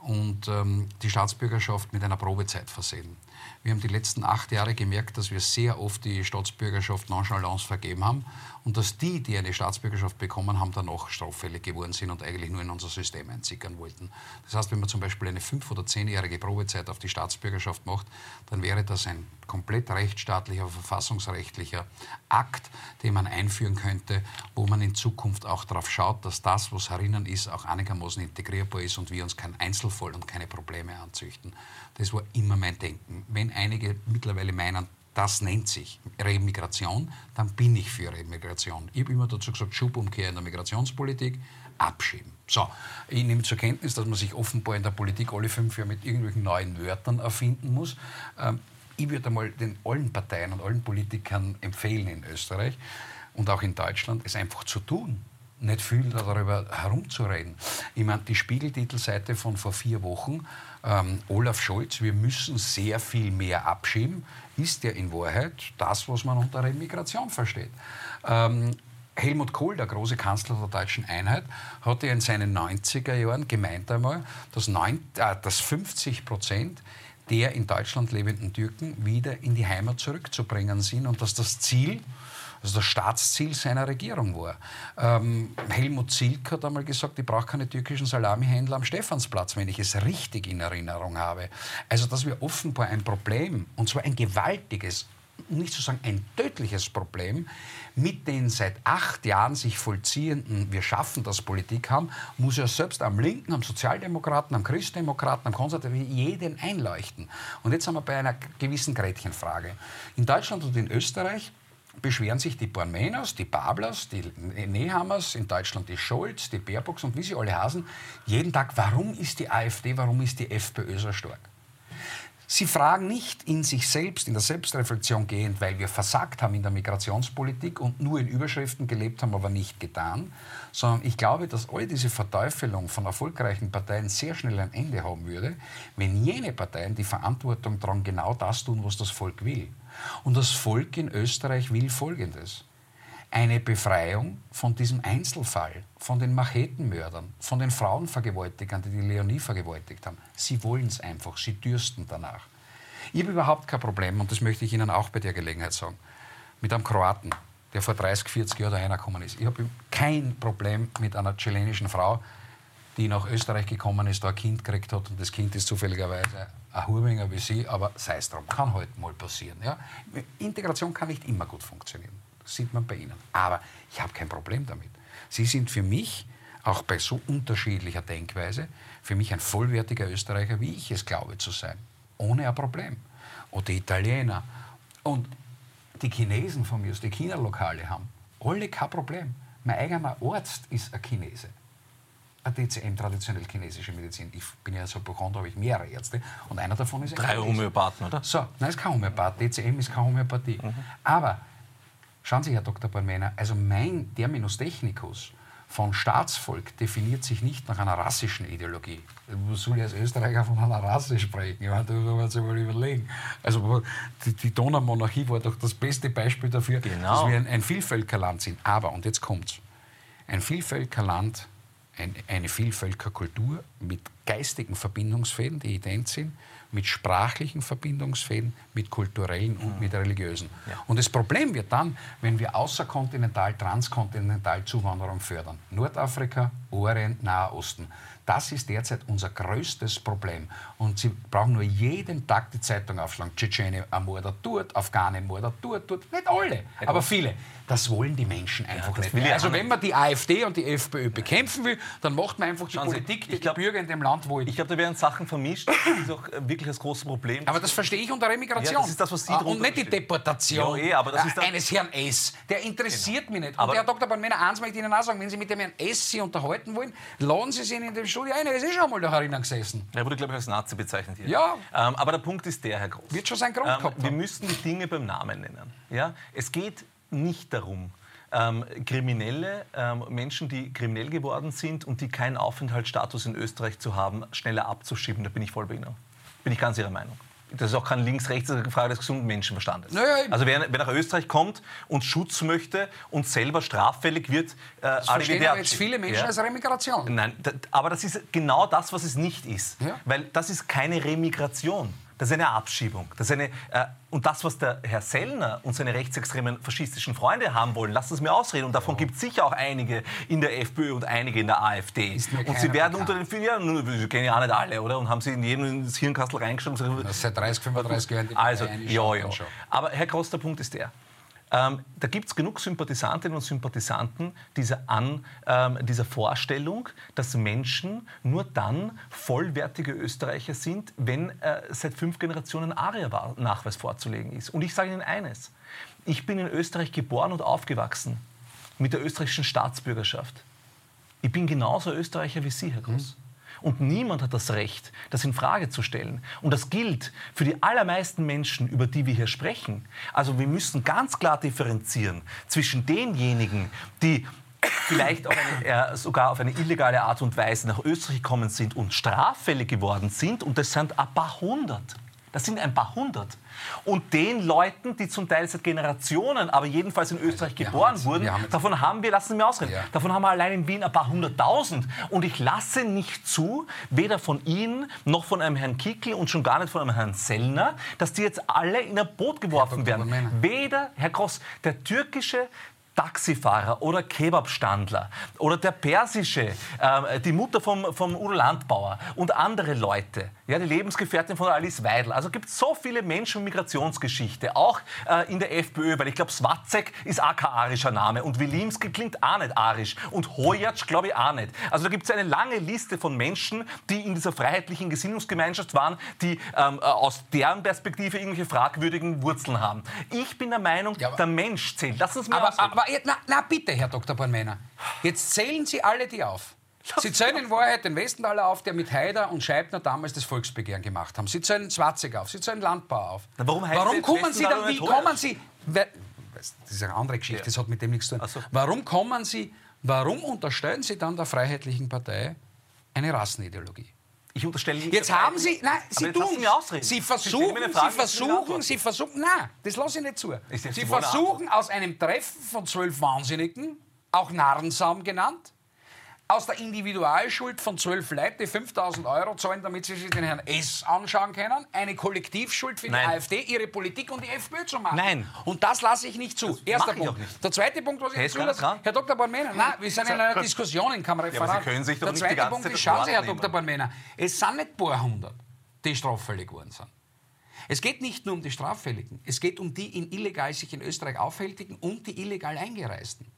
und ähm, die Staatsbürgerschaft mit einer Probezeit versehen. Wir haben die letzten acht Jahre gemerkt, dass wir sehr oft die Staatsbürgerschaft nonchalance vergeben haben und dass die, die eine Staatsbürgerschaft bekommen haben, danach straffällig geworden sind und eigentlich nur in unser System einzickern wollten. Das heißt, wenn man zum Beispiel eine fünf- oder zehnjährige Probezeit auf die Staatsbürgerschaft macht, dann wäre das ein komplett rechtsstaatlicher, verfassungsrechtlicher Akt, den man einführen könnte, wo man in Zukunft auch darauf schaut, dass das, was herinnen ist, auch einigermaßen integrierbar ist und wir uns kein Einzelfall und keine Probleme anzüchten. Das war immer mein Denken. Wenn einige mittlerweile meinen, das nennt sich Remigration, dann bin ich für Remigration. Ich habe immer dazu gesagt, Schubumkehr in der Migrationspolitik, abschieben. So, ich nehme zur Kenntnis, dass man sich offenbar in der Politik alle fünf Jahre mit irgendwelchen neuen Wörtern erfinden muss. Ähm, ich würde einmal den allen Parteien und allen Politikern empfehlen in Österreich und auch in Deutschland, es einfach zu tun nicht viel darüber herumzureden. Ich meine, die Spiegeltitelseite von vor vier Wochen, ähm, Olaf Scholz, wir müssen sehr viel mehr abschieben, ist ja in Wahrheit das, was man unter Remigration versteht. Ähm, Helmut Kohl, der große Kanzler der deutschen Einheit, hatte in seinen 90er Jahren gemeint einmal, dass, 9, äh, dass 50 Prozent der in Deutschland lebenden Türken wieder in die Heimat zurückzubringen sind und dass das Ziel, also das Staatsziel seiner Regierung war. Ähm, Helmut Zilk hat einmal gesagt, ich brauche keine türkischen Salamihändler am Stephansplatz, wenn ich es richtig in Erinnerung habe. Also, dass wir offenbar ein Problem, und zwar ein gewaltiges, nicht zu sagen ein tödliches Problem, mit den seit acht Jahren sich vollziehenden Wir schaffen das Politik haben, muss ja selbst am Linken, am Sozialdemokraten, am Christdemokraten, am Konservativen jeden einleuchten. Und jetzt sind wir bei einer gewissen Gretchenfrage. In Deutschland und in Österreich beschweren sich die Bornmänners, die Bablers, die Nehammers, in Deutschland die Scholz, die Baerbocks und wie sie alle hasen, jeden Tag, warum ist die AfD, warum ist die FPÖ so stark? Sie fragen nicht in sich selbst, in der Selbstreflexion gehend, weil wir versagt haben in der Migrationspolitik und nur in Überschriften gelebt haben, aber nicht getan, sondern ich glaube, dass all diese Verteufelung von erfolgreichen Parteien sehr schnell ein Ende haben würde, wenn jene Parteien die Verantwortung tragen, genau das tun, was das Volk will. Und das Volk in Österreich will Folgendes eine Befreiung von diesem Einzelfall, von den Machetenmördern, von den Frauenvergewaltigern, die die Leonie vergewaltigt haben. Sie wollen es einfach, sie dürsten danach. Ich habe überhaupt kein Problem, und das möchte ich Ihnen auch bei der Gelegenheit sagen, mit einem Kroaten, der vor 30, 40 Jahren da reingekommen ist. Ich habe kein Problem mit einer chilenischen Frau, die nach Österreich gekommen ist, da ein Kind gekriegt hat und das Kind ist zufälligerweise ein Hurwinger wie Sie, aber sei es drum, kann halt mal passieren. Ja? Integration kann nicht immer gut funktionieren. Das sieht man bei Ihnen. Aber ich habe kein Problem damit. Sie sind für mich, auch bei so unterschiedlicher Denkweise, für mich ein vollwertiger Österreicher, wie ich es glaube zu sein. Ohne ein Problem. Und die Italiener und die Chinesen von mir, die China-Lokale haben, alle kein Problem. Mein eigener Arzt ist ein Chinese. DCM, traditionell chinesische Medizin. Ich bin ja so bekannt, habe ich mehrere Ärzte. Und einer davon ist Drei Homöopathen, oder? So, nein, ist kein Homöopath. DCM ist keine Homöopathie. Mhm. Aber Schauen Sie, Herr Dr. Bormener, also mein Terminus technicus von Staatsvolk definiert sich nicht nach einer rassischen Ideologie. Was soll ich als Österreicher von einer Rasse sprechen? Ja, da muss man sich mal überlegen. Also die, die Donaumonarchie war doch das beste Beispiel dafür, genau. dass wir ein, ein Vielvölkerland sind. Aber, und jetzt kommt's, ein Vielvölkerland, ein, eine Vielvölkerkultur mit geistigen Verbindungsfäden, die ident sind, mit sprachlichen Verbindungsfäden, mit kulturellen und mit religiösen. Ja. Und das Problem wird dann, wenn wir außerkontinental, transkontinental Zuwanderung fördern. Nordafrika, Orient, Nahe Osten. Das ist derzeit unser größtes Problem. Und Sie brauchen nur jeden Tag die Zeitung aufschlagen. Tschetschene ermordet dort, Afghanen ermordet dort, dort. Nicht alle, aber viele. Das wollen die Menschen einfach ja, nicht. Also wenn man die AfD und die FPÖ bekämpfen will, dann macht man einfach die Schauen Politik, die glaub, die Bürger in dem Land wollen. Ich glaube, da werden Sachen vermischt. Das ist auch wirklich das große Problem. Aber das verstehe ich unter Remigration. Ja, das ist das, was Sie ah, Und nicht die Deportation ja, eh, aber das ist eines Herrn S. Der interessiert genau. mich nicht. Und aber Herr Dr. Banmena, eins möchte ich Ihnen auch sagen, wenn Sie mit dem Herrn S. Sie unterhalten wollen, laden Sie sich in dem Studio ein. Er ist eh schon mal da herinnen gesessen. Er wurde, glaube ich, als Nazi bezeichnet hier. Ja. Ähm, aber der Punkt ist der, Herr Groß. Wird schon sein Grund ähm, gehabt Wir müssen die Dinge beim Namen nennen. Ja? Es geht nicht darum, ähm, Kriminelle, ähm, Menschen, die kriminell geworden sind und die keinen Aufenthaltsstatus in Österreich zu haben, schneller abzuschieben. Da bin ich voll bei Ihnen. Bin ich ganz Ihrer Meinung. Das ist auch kein links-rechts, Frage des gesunden Menschenverstandes. Naja, also wer, wer, nach Österreich kommt und Schutz möchte und selber straffällig wird, äh, das verstehen aber jetzt viele Menschen ja. als Remigration. Nein, aber das ist genau das, was es nicht ist. Ja. Weil das ist keine Remigration. Das ist eine Abschiebung. Das ist eine, äh, und das, was der Herr Sellner und seine rechtsextremen faschistischen Freunde haben wollen, lassen Sie mir ausreden. Und davon ja. gibt es sicher auch einige in der FPÖ und einige in der AfD. Und sie werden unter den vielen Jahren, Sie kennen ja auch nicht alle, oder? Und haben sie in jedem ins Hirnkastel reingeschrieben. seit 30, 35 Jahren. Also, ja, ja. Aber Herr Groß, der Punkt ist der. Ähm, da gibt es genug Sympathisantinnen und Sympathisanten dieser, An, ähm, dieser Vorstellung, dass Menschen nur dann vollwertige Österreicher sind, wenn äh, seit fünf Generationen ARIA-Nachweis vorzulegen ist. Und ich sage Ihnen eines. Ich bin in Österreich geboren und aufgewachsen mit der österreichischen Staatsbürgerschaft. Ich bin genauso Österreicher wie Sie, Herr Groß. Mhm. Und niemand hat das Recht, das in Frage zu stellen. Und das gilt für die allermeisten Menschen, über die wir hier sprechen. Also wir müssen ganz klar differenzieren zwischen denjenigen, die vielleicht auf eine, äh, sogar auf eine illegale Art und Weise nach Österreich gekommen sind und straffällig geworden sind. Und das sind ein paar hundert. Das sind ein paar hundert. Und den Leuten, die zum Teil seit Generationen, aber jedenfalls in Österreich geboren jetzt, wurden, haben davon haben wir, lassen Sie mir ausreden, ja. davon haben wir allein in Wien ein paar hunderttausend. Und ich lasse nicht zu, weder von Ihnen noch von einem Herrn Kickel und schon gar nicht von einem Herrn Sellner, dass die jetzt alle in ein Boot geworfen werden. Weder, Herr Gross, der türkische Taxifahrer oder Kebabstandler oder der persische, äh, die Mutter vom, vom Udo Landbauer und andere Leute, ja, die Lebensgefährtin von Alice Weidel. Also gibt es so viele Menschen- und Migrationsgeschichte, auch äh, in der FPÖ, weil ich glaube, Swazek ist auch kein arischer Name und Wilimski klingt auch nicht arisch und Hojatsch glaube ich auch nicht. Also da gibt es eine lange Liste von Menschen, die in dieser freiheitlichen Gesinnungsgemeinschaft waren, die ähm, äh, aus deren Perspektive irgendwelche fragwürdigen Wurzeln haben. Ich bin der Meinung, ja, der Mensch zählt. Lass uns mal aber, aber, na, na bitte, Herr Dr. Bornmänner, jetzt zählen Sie alle die auf. Sie zählen in Wahrheit den Westenthaler auf, der mit Haider und Scheibner damals das Volksbegehren gemacht haben. Sie zählen Swarzig auf, Sie zählen Landbau auf. Na, warum warum kommen Sie dann, wie kommen Sie, das ist eine andere Geschichte, ja. das hat mit dem nichts zu tun. So. Warum kommen Sie, warum unterstellen Sie dann der Freiheitlichen Partei eine Rassenideologie? Ich unterstelle nicht. Jetzt haben Sie, nein, Sie tun Sie, Sie versuchen, Sie versuchen, Sie versuchen, nein, das lasse ich nicht zu. Sie versuchen aus einem Treffen von zwölf Wahnsinnigen, auch Narrensam genannt, aus der Individualschuld von zwölf Leuten, die 5000 Euro zahlen, damit sie sich den Herrn S. anschauen können, eine Kollektivschuld für die Nein. AfD, ihre Politik und die FPÖ zu machen. Nein. Und das lasse ich nicht zu. Das Erster Punkt. Der zweite Punkt, was ich nicht zulasse, Herr Dr. Bornmänner, nein, wir sind in einer Diskussion in Kammerreferat. Ja, Sie können sich doch Der zweite Punkt ist, schauen Sie, Herr Dr. Bornmänner, es sind nicht ein paar hundert, die straffällig geworden sind. Es geht nicht nur um die Straffälligen, es geht um die in illegal sich in Österreich aufhältigen und die illegal Eingereisten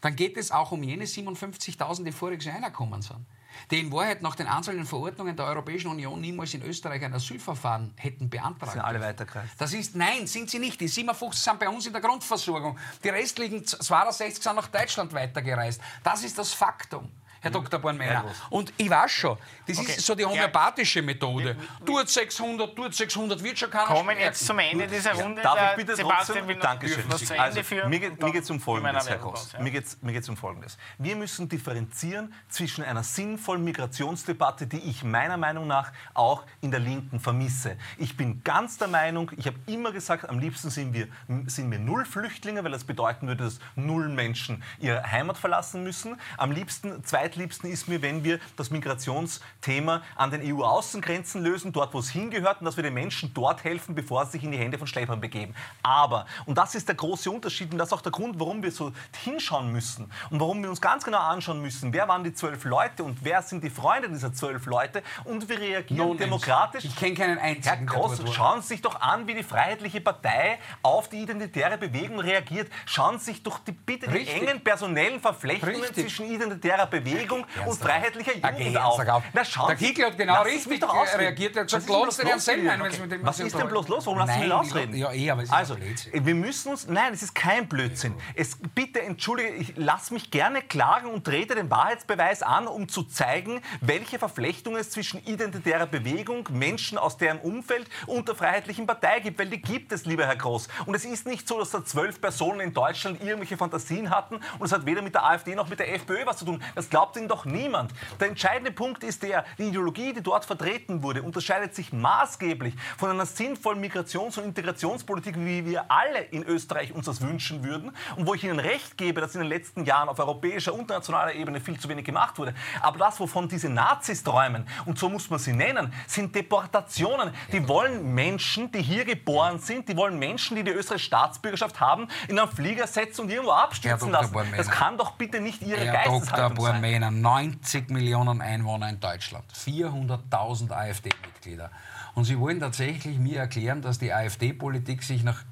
dann geht es auch um jene 57.000, die voriges Jahr reingekommen sind, die in Wahrheit nach den einzelnen Verordnungen der Europäischen Union niemals in Österreich ein Asylverfahren hätten beantragt. Sind alle weitergereist? Das ist, nein, sind sie nicht. Die 57 sind bei uns in der Grundversorgung. Die restlichen 62 sind nach Deutschland weitergereist. Das ist das Faktum. Herr Dr. Bornmeier. Und ich weiß schon, das okay. ist so die homöopathische Methode. Tut 600, tut 600, wird schon keiner Kommen jetzt zum Ende dieser Runde. Darf ich bitte Sebastian trotzdem, Dankeschön. Was also, mir, geht, es um Folgendes, Herr. Ja. Mir geht es um Folgendes. Wir müssen differenzieren zwischen einer sinnvollen Migrationsdebatte, die ich meiner Meinung nach auch in der Linken vermisse. Ich bin ganz der Meinung, ich habe immer gesagt, am liebsten sind wir, sind wir null Flüchtlinge, weil das bedeuten würde, dass null Menschen ihre Heimat verlassen müssen. Am liebsten zwei zweitliebsten ist mir, wenn wir das Migrationsthema an den EU-Außengrenzen lösen, dort, wo es hingehört, und dass wir den Menschen dort helfen, bevor sie sich in die Hände von Schleppern begeben. Aber, und das ist der große Unterschied, und das ist auch der Grund, warum wir so hinschauen müssen und warum wir uns ganz genau anschauen müssen, wer waren die zwölf Leute und wer sind die Freunde dieser zwölf Leute und wir reagieren no demokratisch. Ich kenne keinen einzigen. Herr Gross, schauen Sie sich doch an, wie die Freiheitliche Partei auf die identitäre Bewegung reagiert. Schauen Sie sich doch die, bitte Richtig. die engen personellen Verflechtungen Richtig. zwischen identitärer Bewegung Bewegung und freiheitlicher Jugend auf. auf. Na, der Kickel hat genau richtig reagiert. Er hat gesagt, lass den Herrn Sellner ein. Was ist denn bloß los? Warum lassen Sie mich ausreden? Ja, eh, aber es ist also, wir müssen uns, nein, es ist kein Blödsinn. Es, bitte, entschuldige, ich lasse mich gerne klagen und trete den Wahrheitsbeweis an, um zu zeigen, welche Verflechtungen es zwischen identitärer Bewegung, Menschen aus deren Umfeld und der Freiheitlichen Partei gibt. Weil die gibt es, lieber Herr Groß. Und es ist nicht so, dass da zwölf Personen in Deutschland irgendwelche Fantasien hatten und es hat weder mit der AfD noch mit der FPÖ was zu tun. Das glaubt glaubt Ihnen doch niemand. Der entscheidende Punkt ist der, die Ideologie, die dort vertreten wurde, unterscheidet sich maßgeblich von einer sinnvollen Migrations- und Integrationspolitik, wie wir alle in Österreich uns das wünschen würden. Und wo ich Ihnen recht gebe, dass in den letzten Jahren auf europäischer und nationaler Ebene viel zu wenig gemacht wurde. Aber das, wovon diese Nazis träumen, und so muss man sie nennen, sind Deportationen. Die wollen Menschen, die hier geboren sind, die wollen Menschen, die die österreichische Staatsbürgerschaft haben, in einen Flieger setzen und irgendwo abstürzen lassen. Das kann doch bitte nicht Ihre Herr Geisteshaltung sein. Italiener, 90 Millionen Einwohner in Deutschland, 400.000 AfD-Mitglieder. Und sie wollen tatsächlich mir erklären, dass die AfD-Politik sich nach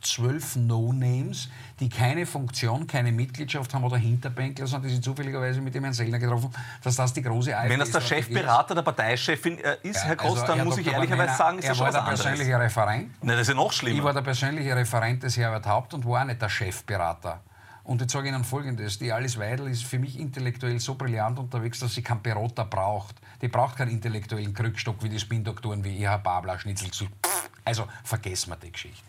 zwölf No-Names, die keine Funktion, keine Mitgliedschaft haben oder Hinterbänkler, sondern die sind zufälligerweise mit dem Herrn Sellner getroffen, dass das die große AfD Wenn das der Chefberater der Parteichefin äh, ist, ja, Herr Groß, also dann Herr muss Dr. ich ehrlicherweise sagen, ist er das war der persönliche Referent. Nein, das ist ja noch schlimmer. Ich war der persönliche Referent des Herbert Haupt und war nicht der Chefberater. Und jetzt sage ich Ihnen Folgendes. Die Alice Weidel ist für mich intellektuell so brillant unterwegs, dass sie keinen Berater braucht. Die braucht keinen intellektuellen Krückstock wie die Spindoktoren wie ihr Herr Babler, Schnitzel. Also vergessen wir die Geschichte.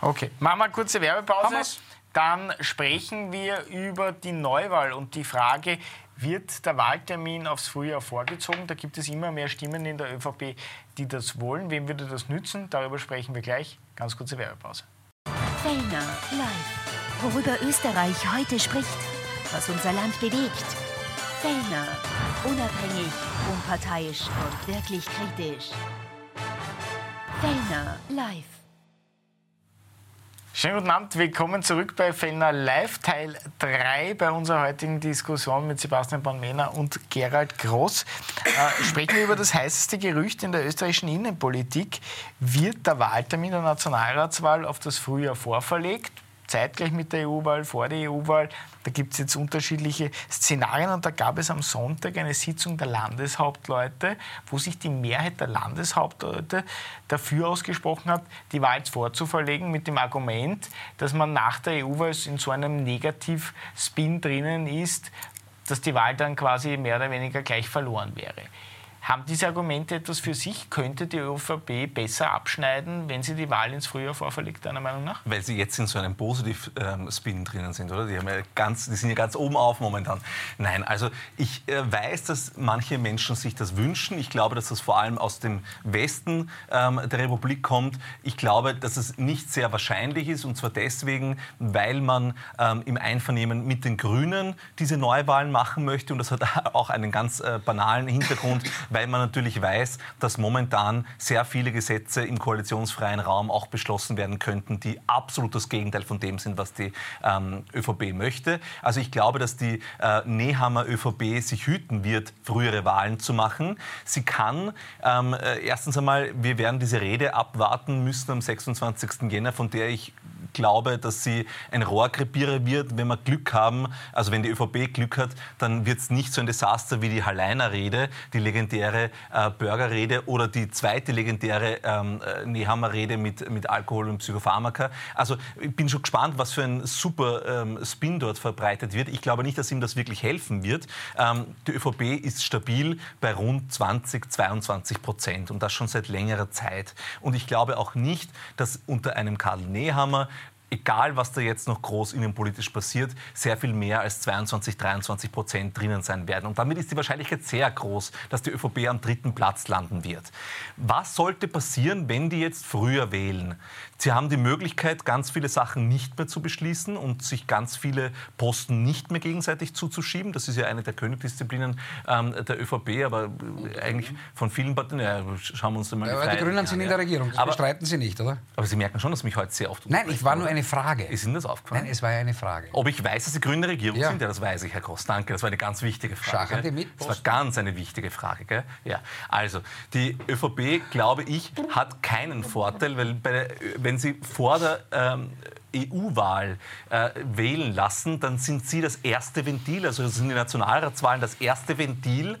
Okay, machen wir eine kurze Werbepause. dann sprechen wir über die Neuwahl und die Frage, wird der Wahltermin aufs Frühjahr vorgezogen? Da gibt es immer mehr Stimmen in der ÖVP, die das wollen. Wem würde das nützen? Darüber sprechen wir gleich. Ganz kurze Werbepause. Fellner live. Worüber Österreich heute spricht, was unser Land bewegt. Fellner. Unabhängig, unparteiisch und wirklich kritisch. Fellner live. Schönen guten Abend, willkommen zurück bei Fellner Live, Teil 3 bei unserer heutigen Diskussion mit Sebastian Bornmehner und Gerald Groß. Äh, sprechen wir über das heißeste Gerücht in der österreichischen Innenpolitik. Wird der Wahltermin der Nationalratswahl auf das Frühjahr vorverlegt? Zeitgleich mit der EU-Wahl, vor der EU-Wahl. Da gibt es jetzt unterschiedliche Szenarien und da gab es am Sonntag eine Sitzung der Landeshauptleute, wo sich die Mehrheit der Landeshauptleute dafür ausgesprochen hat, die Wahl jetzt vorzuverlegen mit dem Argument, dass man nach der EU-Wahl in so einem Negativ-Spin drinnen ist, dass die Wahl dann quasi mehr oder weniger gleich verloren wäre. Haben diese Argumente etwas für sich? Könnte die ÖVP besser abschneiden, wenn sie die Wahl ins Frühjahr vorverlegt, deiner Meinung nach? Weil sie jetzt in so einem Positiv-Spin drinnen sind, oder? Die, ja ganz, die sind ja ganz oben auf momentan. Nein, also ich äh, weiß, dass manche Menschen sich das wünschen. Ich glaube, dass das vor allem aus dem Westen ähm, der Republik kommt. Ich glaube, dass es nicht sehr wahrscheinlich ist, und zwar deswegen, weil man ähm, im Einvernehmen mit den Grünen diese Neuwahlen machen möchte. Und das hat auch einen ganz äh, banalen Hintergrund, weil man natürlich weiß, dass momentan sehr viele Gesetze im koalitionsfreien Raum auch beschlossen werden könnten, die absolut das Gegenteil von dem sind, was die ähm, ÖVP möchte. Also ich glaube, dass die äh, Nehammer ÖVP sich hüten wird, frühere Wahlen zu machen. Sie kann ähm, äh, erstens einmal, wir werden diese Rede abwarten müssen am 26. Jänner, von der ich glaube, dass sie ein Rohrkrepierer wird, wenn wir Glück haben. Also wenn die ÖVP Glück hat, dann wird es nicht so ein Desaster wie die Halleiner-Rede, die legendäre äh, Burger-Rede oder die zweite legendäre ähm, äh, Nehammer-Rede mit, mit Alkohol und Psychopharmaka. Also ich bin schon gespannt, was für ein super ähm, Spin dort verbreitet wird. Ich glaube nicht, dass ihm das wirklich helfen wird. Ähm, die ÖVP ist stabil bei rund 20, 22 Prozent und das schon seit längerer Zeit. Und ich glaube auch nicht, dass unter einem Karl Nehammer egal was da jetzt noch groß innenpolitisch passiert, sehr viel mehr als 22, 23 Prozent drinnen sein werden. Und damit ist die Wahrscheinlichkeit sehr groß, dass die ÖVP am dritten Platz landen wird. Was sollte passieren, wenn die jetzt früher wählen? Sie haben die Möglichkeit, ganz viele Sachen nicht mehr zu beschließen und sich ganz viele Posten nicht mehr gegenseitig zuzuschieben. Das ist ja eine der Königsdisziplinen ähm, der ÖVP, aber eigentlich von vielen Parteien. Ja, schauen wir uns mal ja, die, die Grünen sind in der Regierung, das aber, bestreiten Sie nicht, oder? Aber Sie merken schon, dass mich heute sehr oft. Nein, ich war nur eine Frage. Ist Ihnen das aufgefallen? Nein, es war ja eine Frage. Ob ich weiß, dass Sie Grüne Regierung ja. sind? Ja, das weiß ich, Herr Groß. Danke, das war eine ganz wichtige Frage. Schachern die mit? Das war ganz eine wichtige Frage. Gell? Ja. Also, die ÖVP, glaube ich, hat keinen Vorteil, weil der, wenn sie vor der ähm, EU-Wahl äh, wählen lassen, dann sind Sie das erste Ventil, also sind die Nationalratswahlen das erste Ventil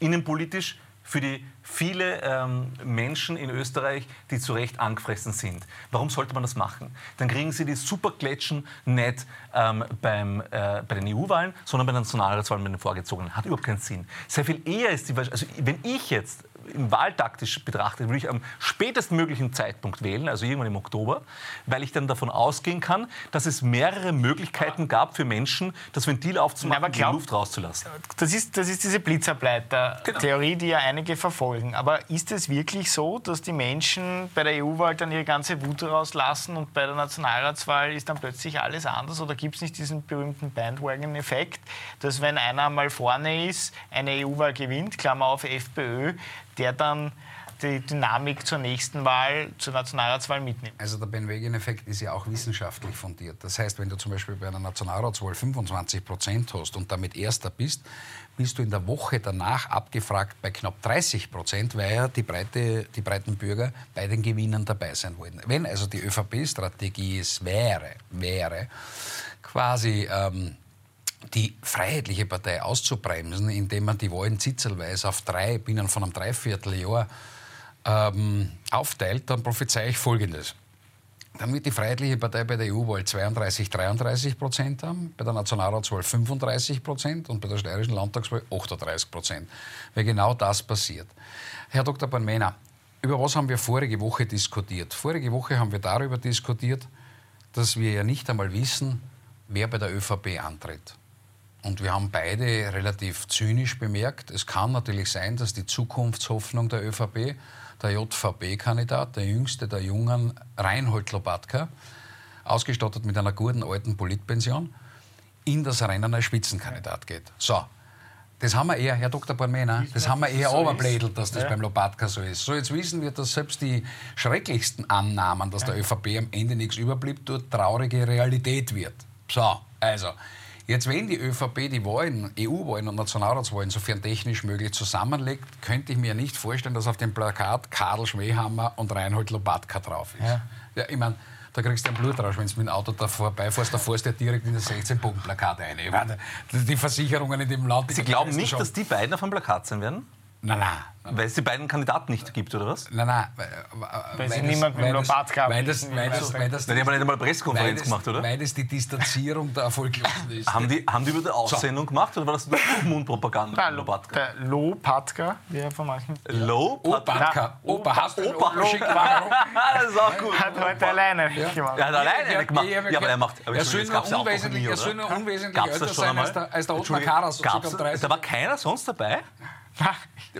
innenpolitisch für die viele ähm, Menschen in Österreich, die zu Recht angefressen sind. Warum sollte man das machen? Dann kriegen sie die Superkletschen nicht ähm, beim, äh, bei den EU-Wahlen, sondern bei den Nationalratswahlen bei den vorgezogenen. Hat überhaupt keinen Sinn. Sehr viel eher ist die, also wenn ich jetzt wahltaktisch betrachtet, würde ich am spätesten möglichen Zeitpunkt wählen, also irgendwann im Oktober, weil ich dann davon ausgehen kann, dass es mehrere Möglichkeiten gab für Menschen, das Ventil aufzumachen und die Luft rauszulassen. Das ist, das ist diese Blitzableiter-Theorie, genau. die ja einige verfolgen. Aber ist es wirklich so, dass die Menschen bei der EU-Wahl dann ihre ganze Wut rauslassen und bei der Nationalratswahl ist dann plötzlich alles anders? Oder gibt es nicht diesen berühmten Bandwagon-Effekt, dass wenn einer mal vorne ist, eine EU-Wahl gewinnt, Klammer auf FPÖ, der dann die Dynamik zur nächsten Wahl, zur Nationalratswahl mitnimmt. Also der Ben-Wagen-Effekt ist ja auch wissenschaftlich fundiert. Das heißt, wenn du zum Beispiel bei einer Nationalratswahl 25 Prozent hast und damit Erster bist, bist du in der Woche danach abgefragt bei knapp 30 Prozent, weil ja die, breite, die breiten Bürger bei den Gewinnern dabei sein wollen. Wenn also die ÖVP-Strategie es wäre, wäre quasi... Ähm, die Freiheitliche Partei auszubremsen, indem man die Wahlen zitzelweise auf drei binnen von einem Dreivierteljahr ähm, aufteilt, dann prophezei ich Folgendes. Dann wird die Freiheitliche Partei bei der EU-Wahl 32, 33 Prozent haben, bei der Nationalratswahl 35 Prozent und bei der steirischen Landtagswahl 38 Prozent. Weil genau das passiert. Herr Dr. Banmena, über was haben wir vorige Woche diskutiert? Vorige Woche haben wir darüber diskutiert, dass wir ja nicht einmal wissen, wer bei der ÖVP antritt. Und wir haben beide relativ zynisch bemerkt, es kann natürlich sein, dass die Zukunftshoffnung der ÖVP, der JVP-Kandidat, der jüngste der Jungen, Reinhold Lobatka, ausgestattet mit einer guten alten Politpension, in das Rennen als Spitzenkandidat geht. So, das haben wir eher, Herr Dr. Bormena, das haben wir eher so dass das ja. beim Lobatka so ist. So, jetzt wissen wir, dass selbst die schrecklichsten Annahmen, dass der ÖVP am Ende nichts überblieb, dort traurige Realität wird. So, also, Jetzt, wenn die ÖVP die Wahlen, EU-Wahlen und Nationalratswahlen, sofern technisch möglich, zusammenlegt, könnte ich mir nicht vorstellen, dass auf dem Plakat Karl Schmähhammer und Reinhold Lobatka drauf ist. Ja, ja ich meine, da kriegst du einen Blutrausch, wenn du mit dem Auto da vorbeifährst, da fährst du ja direkt in das 16-Punkt-Plakat ein. Meine, die Versicherungen in dem Land... Sie glauben nicht, dass die beiden auf dem Plakat sein werden? Nein, nein. Weil es die beiden Kandidaten nicht gibt, oder was? Nein, nein. Weil, sie niemand mit dem Lobat gab. Weil das, weil das, weil das, die haben nicht einmal eine Pressekonferenz gemacht, oder? Weil das die Distanzierung der Erfolglosen ist. haben, die, haben die über die Aussendung so. gemacht oder war das nur Mundpropaganda? Nein, Lobatka. Der Lopatka, wie er von manchen. Lopatka. Opa, hast du Opa geschickt? Das ist auch gut. Hat heute alleine gemacht. Er hat alleine gemacht. Ja, aber er macht. Er soll nur unwesentlich älter sein als der Ottmar Karas. Da war keiner sonst dabei?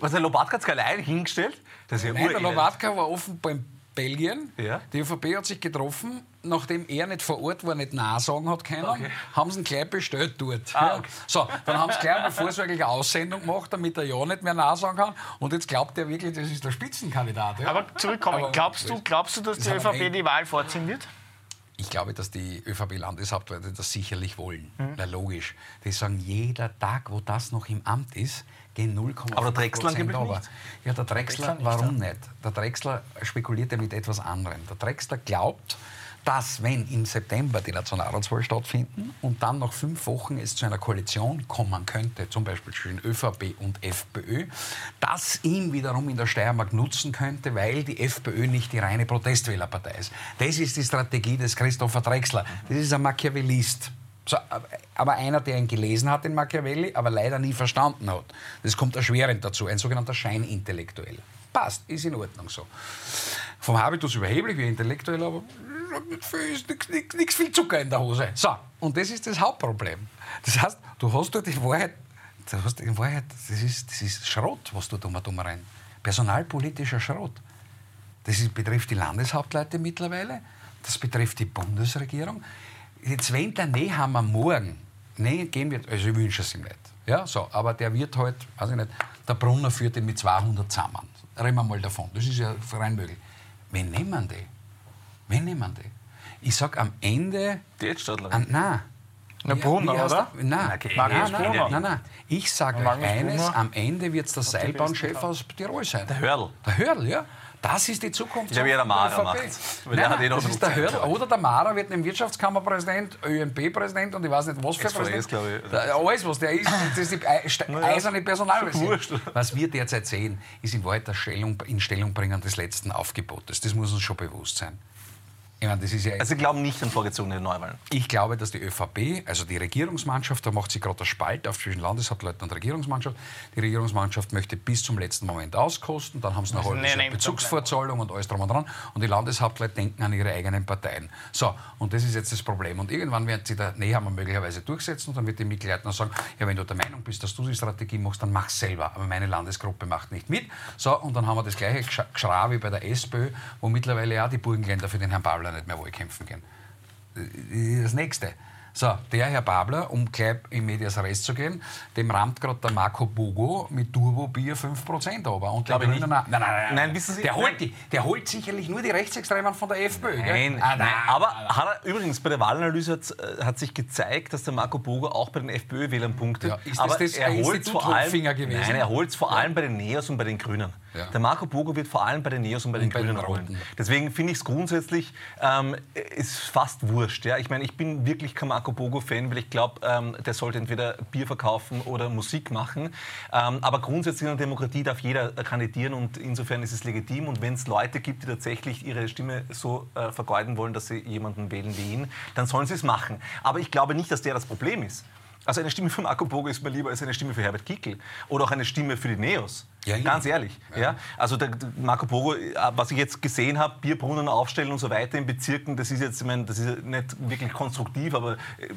Was der Lobatka hat sich allein hingestellt? Das ist ja Nein, der Lobatka war offenbar in Belgien. Ja. Die ÖVP hat sich getroffen, nachdem er nicht vor Ort war, nicht nachsagen hat können, okay. haben sie ihn gleich bestellt dort. Ah, okay. So, dann haben sie gleich eine vorsorgliche Aussendung gemacht, damit er ja nicht mehr nachsagen kann. Und jetzt glaubt er wirklich, das ist der Spitzenkandidat. Ja. Aber zurückkommen, glaubst, du, glaubst du, dass die ÖVP die Wahl vorziehen wird? Ich glaube, dass die ÖVP-Landeshauptleute das sicherlich wollen. Mhm. Na, logisch. Die sagen, jeder Tag, wo das noch im Amt ist, gehen 0,5 Aber der Drechsler angeblich nicht. Ja, der Drechsler warum nicht? Der Drechsler spekuliert ja mit etwas anderem. Der Drechsler glaubt, dass, wenn im September die Nationalratswahl stattfinden und dann nach fünf Wochen es zu einer Koalition kommen könnte, zum Beispiel zwischen ÖVP und FPÖ, das ihm wiederum in der Steiermark nutzen könnte, weil die FPÖ nicht die reine Protestwählerpartei ist. Das ist die Strategie des Christopher Drechsler. Das ist ein Machiavellist. So, aber einer, der ihn gelesen hat, den Machiavelli, aber leider nie verstanden hat. Das kommt erschwerend dazu, ein sogenannter Scheinintellektuell. Passt, ist in Ordnung so. Vom Habitus überheblich wie intellektuell, aber nichts viel Zucker in der Hose. So, und das ist das Hauptproblem. Das heißt, du hast dort in Wahrheit, du hast in Wahrheit das, ist, das ist Schrott, was du da dumm rein. Personalpolitischer Schrott. Das ist, betrifft die Landeshauptleute mittlerweile, das betrifft die Bundesregierung. Jetzt, wenn der Nehammer morgen nee, gehen wird, also ich wünsche es ihm nicht. Ja, so, aber der wird halt, weiß ich nicht, der Brunner führt ihn mit 200 zusammen. Reden wir mal davon. Das ist ja rein möglich. Wen nehmen die? Wen nehmen die? Ich sag am Ende. Die An, nein. Na, Brunner, oder? Der, nein, okay. nein, nein, nein, nein, Ich sage euch eines, Brunner. am Ende wird es der Seilbahnchef aus Tirol sein. Der Hörl. Der Hörl, ja. Das ist die Zukunft. Ich habe ja der Mara macht. Nein, nein, eh das ist der Hörl. Oder der Mara wird ein Wirtschaftskammerpräsident, ÖNP-Präsident und ich weiß nicht, was für Präsident. Ich. alles, was der ist, das ist die eiserne Personalversion. Was wir derzeit sehen, ist in Wahrheit das Stellung, in Stellung bringen des letzten Aufgebotes. Das muss uns schon bewusst sein. Ich meine, das ist ja also Sie glauben nicht an vorgezogene Neuwahlen? Ich glaube, dass die ÖVP, also die Regierungsmannschaft, da macht sie gerade der Spalt auf zwischen Landeshauptleuten und Regierungsmannschaft. Die Regierungsmannschaft möchte bis zum letzten Moment auskosten, dann haben sie noch eine Bezugsvorzahlung und alles drum und dran. Und die Landeshauptleute denken an ihre eigenen Parteien. So, und das ist jetzt das Problem. Und irgendwann werden sie da Nehammer möglicherweise durchsetzen und dann wird die Mitglieder sagen, ja, wenn du der Meinung bist, dass du die Strategie machst, dann mach selber. Aber meine Landesgruppe macht nicht mit. So, und dann haben wir das gleiche Geschrei wie bei der SPÖ, wo mittlerweile ja die Burgenländer für den Herrn Pabler nicht mehr Wahlkämpfen gehen. Das nächste. So, der Herr Babler, um gleich in Medias Res zu gehen, dem rammt gerade der Marco Bogo mit Turbo-Bier 5% aber. Und der Grüne, nein, nein, nein, nein, wissen Sie, der, holt die, der holt sicherlich nur die Rechtsextremen von der FPÖ. Nein, ah, nein. aber hat er, übrigens bei der Wahlanalyse hat, äh, hat, sich gezeigt, dass der Marco Bogo auch bei den FPÖ-Wählern punktet. Ja, ist das aber das er holt vor allem, gewesen? Nein, er holt es vor allem bei den Neos und bei den Grünen. Ja. Der Marco Bogo wird vor allem bei den Neos und bei den und Grünen rollen. Deswegen finde ich es grundsätzlich ähm, ist fast wurscht. Ja? Ich meine, ich bin wirklich kein Marco Bogo-Fan, weil ich glaube, ähm, der sollte entweder Bier verkaufen oder Musik machen. Ähm, aber grundsätzlich in der Demokratie darf jeder kandidieren und insofern ist es legitim. Und wenn es Leute gibt, die tatsächlich ihre Stimme so äh, vergeuden wollen, dass sie jemanden wählen wie ihn, dann sollen sie es machen. Aber ich glaube nicht, dass der das Problem ist. Also eine Stimme für Marco Bogo ist mir lieber als eine Stimme für Herbert Kickl oder auch eine Stimme für die Neos. Ja, Ganz ehrlich. Ja. ja. Also der, Marco Bogo, äh, was ich jetzt gesehen habe, Bierbrunnen aufstellen und so weiter in Bezirken, das ist jetzt, ich meine, das ist nicht wirklich konstruktiv, aber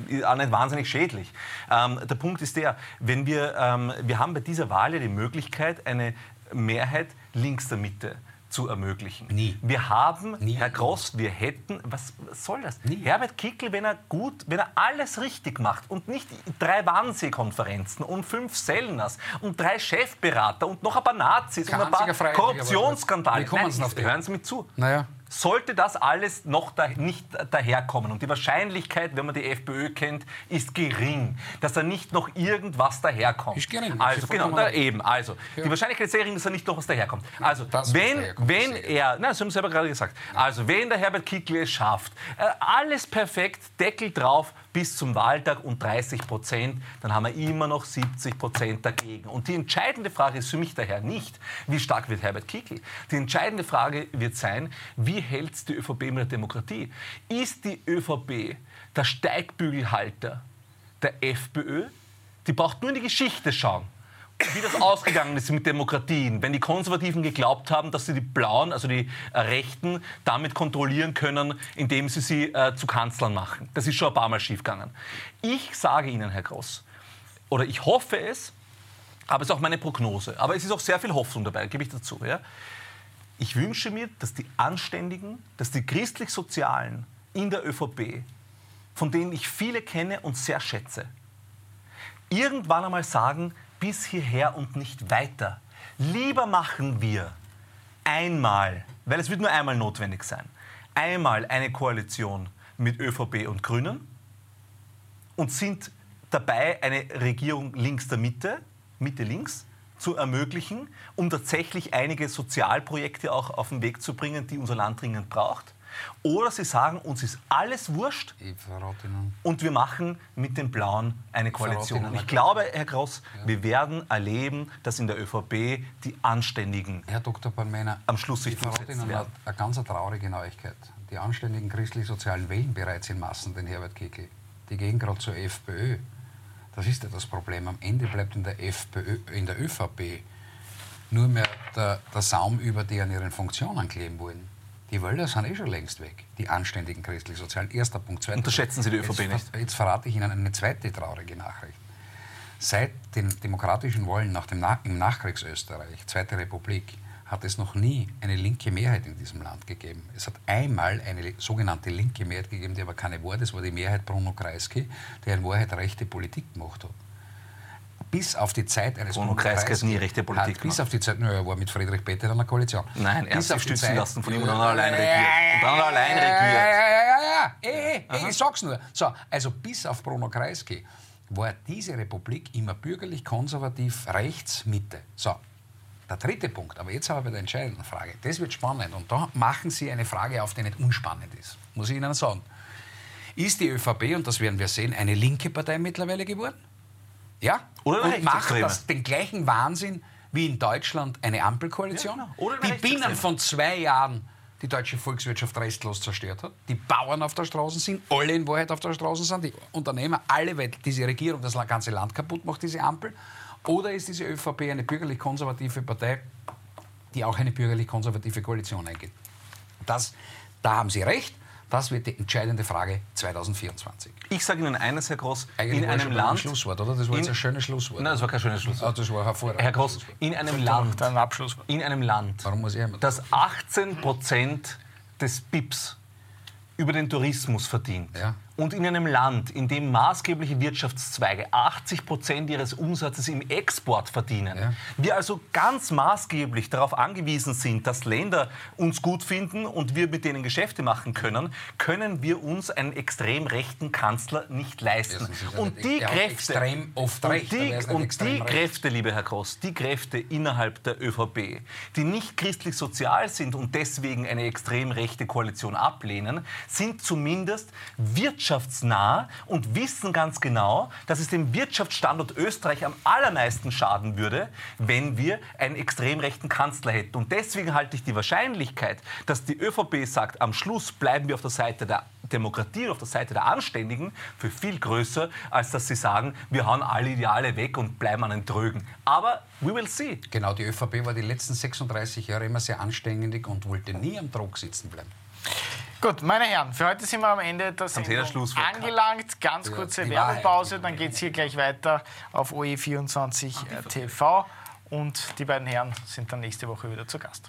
äh, auch nicht wahnsinnig schädlich. Ähm, der Punkt ist der, wenn wir, ähm, wir haben bei dieser Wahl ja die Möglichkeit, eine Mehrheit links der Mitte zu ermöglichen. Nie. Wir haben, Nie. Herr Gross, wir hätten, was soll das? Nie. Herbert Kickl, wenn er gut, wenn er alles richtig macht und nicht drei Wannsee-Konferenzen und fünf Sellners und drei Chefberater und noch ein paar Nazis Keine und ein paar Korruptionsskandale. Hören Sie mir zu. Naja sollte das alles noch da, nicht daherkommen. Und die Wahrscheinlichkeit, wenn man die FPÖ kennt, ist gering, dass da nicht noch irgendwas daherkommt. Ist gering. Also, genau, da eben. Also, ja. die Wahrscheinlichkeit ist sehr gering, dass da nicht noch was daherkommt. Also, das wenn, wenn er, nein, Sie haben es selber gerade gesagt, also, wenn der Herbert Kickl es schafft, äh, alles perfekt, Deckel drauf, bis zum Wahltag und 30 Prozent, dann haben wir immer noch 70 Prozent dagegen. Und die entscheidende Frage ist für mich daher nicht, wie stark wird Herbert Kickl. Die entscheidende Frage wird sein, wie hält die ÖVP mit der Demokratie? Ist die ÖVP der Steigbügelhalter der FPÖ? Die braucht nur in die Geschichte schauen wie das ausgegangen ist mit Demokratien, wenn die Konservativen geglaubt haben, dass sie die Blauen, also die Rechten, damit kontrollieren können, indem sie sie äh, zu Kanzlern machen. Das ist schon ein paar Mal schiefgegangen. Ich sage Ihnen, Herr Gross, oder ich hoffe es, aber es ist auch meine Prognose, aber es ist auch sehr viel Hoffnung dabei, gebe ich dazu. Ja? Ich wünsche mir, dass die Anständigen, dass die christlich-sozialen in der ÖVP, von denen ich viele kenne und sehr schätze, irgendwann einmal sagen, bis hierher und nicht weiter. Lieber machen wir einmal, weil es wird nur einmal notwendig sein, einmal eine Koalition mit ÖVP und Grünen und sind dabei, eine Regierung links der Mitte, Mitte links, zu ermöglichen, um tatsächlich einige Sozialprojekte auch auf den Weg zu bringen, die unser Land dringend braucht. Oder sie sagen, uns ist alles wurscht und wir machen mit den Blauen eine Koalition. Und ich glaube, Herr Gross, ja. wir werden erleben, dass in der ÖVP die Anständigen Herr Dr. Palmeiner, am Schluss sich durchsetzen werden. Eine ganz traurige Neuigkeit. Die anständigen christlich-sozialen wählen bereits in Massen den Herbert Kickl. Die gehen gerade zur FPÖ. Das ist ja das Problem. Am Ende bleibt in der, FPÖ, in der ÖVP nur mehr der, der Saum über, die an ihren Funktionen kleben wollen. Die Wälder sind eh schon längst weg, die anständigen christlich-sozialen. Erster Punkt. Zweiter Unterschätzen Sie die ÖVP jetzt, nicht? Jetzt verrate ich Ihnen eine zweite traurige Nachricht. Seit den demokratischen Wahlen nach dem Na im Nachkriegsösterreich, Zweite Republik, hat es noch nie eine linke Mehrheit in diesem Land gegeben. Es hat einmal eine sogenannte linke Mehrheit gegeben, die aber keine war. Das war die Mehrheit Bruno Kreisky, der in Wahrheit rechte Politik gemacht hat bis auf die Zeit eines Bruno Kreisky nie rechte Politik hat, Bis auf die Zeit, naja, er war mit Friedrich Peter in einer Koalition. Nein, er hat sich stützen Zeit, lassen von ihm und dann allein regiert. Und dann allein regiert. Ja, ja, ja, ja, ja. Ey, ey, ich sag's nur. So, also bis auf Bruno Kreisky war diese Republik immer bürgerlich-konservativ rechts-Mitte. So, der dritte Punkt, aber jetzt aber bei der entscheidenden Frage. Das wird spannend und da machen Sie eine Frage auf, die nicht unspannend ist, muss ich Ihnen sagen. Ist die ÖVP, und das werden wir sehen, eine linke Partei mittlerweile geworden? Ja? Oder und macht das den gleichen Wahnsinn wie in Deutschland eine Ampelkoalition, ja, genau. die binnen von zwei Jahren die deutsche Volkswirtschaft restlos zerstört hat, die Bauern auf der Straße sind, alle in Wahrheit auf der Straße sind, die Unternehmer, alle, weil diese Regierung das ganze Land kaputt macht, diese Ampel. Oder ist diese ÖVP eine bürgerlich-konservative Partei, die auch eine bürgerlich-konservative Koalition eingeht? Das, da haben Sie recht. Das wird die entscheidende Frage 2024. Ich sage Ihnen eines, Herr Gross, Eigentlich in einem Land... Ein Schlusswort, oder? Das war in, jetzt ein schönes Schlusswort. Nein, das war kein schönes Schlusswort. Ah, das war hervorragend. Herr Gross, in einem Land, ein Abschlusswort. in einem Land, Warum muss ich das 18 Prozent des BIPs über den Tourismus verdient. Ja. Und in einem Land, in dem maßgebliche Wirtschaftszweige 80 Prozent ihres Umsatzes im Export verdienen, ja. wir also ganz maßgeblich darauf angewiesen sind, dass Länder uns gut finden und wir mit denen Geschäfte machen können, können wir uns einen extrem rechten Kanzler nicht leisten. und die Kräfte, und die, und die Kräfte, liebe Herr Gross, die Kräfte innerhalb der ÖVP, die nicht christlich-sozial sind und deswegen eine extrem rechte Koalition ablehnen, sind zumindest wirtschaftlich wirtschaftsnah und wissen ganz genau, dass es dem Wirtschaftsstandort Österreich am allermeisten schaden würde, wenn wir einen extrem rechten Kanzler hätten. Und deswegen halte ich die Wahrscheinlichkeit, dass die ÖVP sagt, am Schluss bleiben wir auf der Seite der Demokratie und auf der Seite der Anständigen für viel größer, als dass sie sagen, wir hauen alle Ideale weg und bleiben an den Trögen. Aber we will see. Genau, die ÖVP war die letzten 36 Jahre immer sehr anständig und wollte nie am Trog sitzen bleiben. Gut, meine Herren, für heute sind wir am Ende der Sendung angelangt. Ganz kurze ja, Werbepause, dann geht es hier gleich weiter auf OE24 TV. Und die beiden Herren sind dann nächste Woche wieder zu Gast.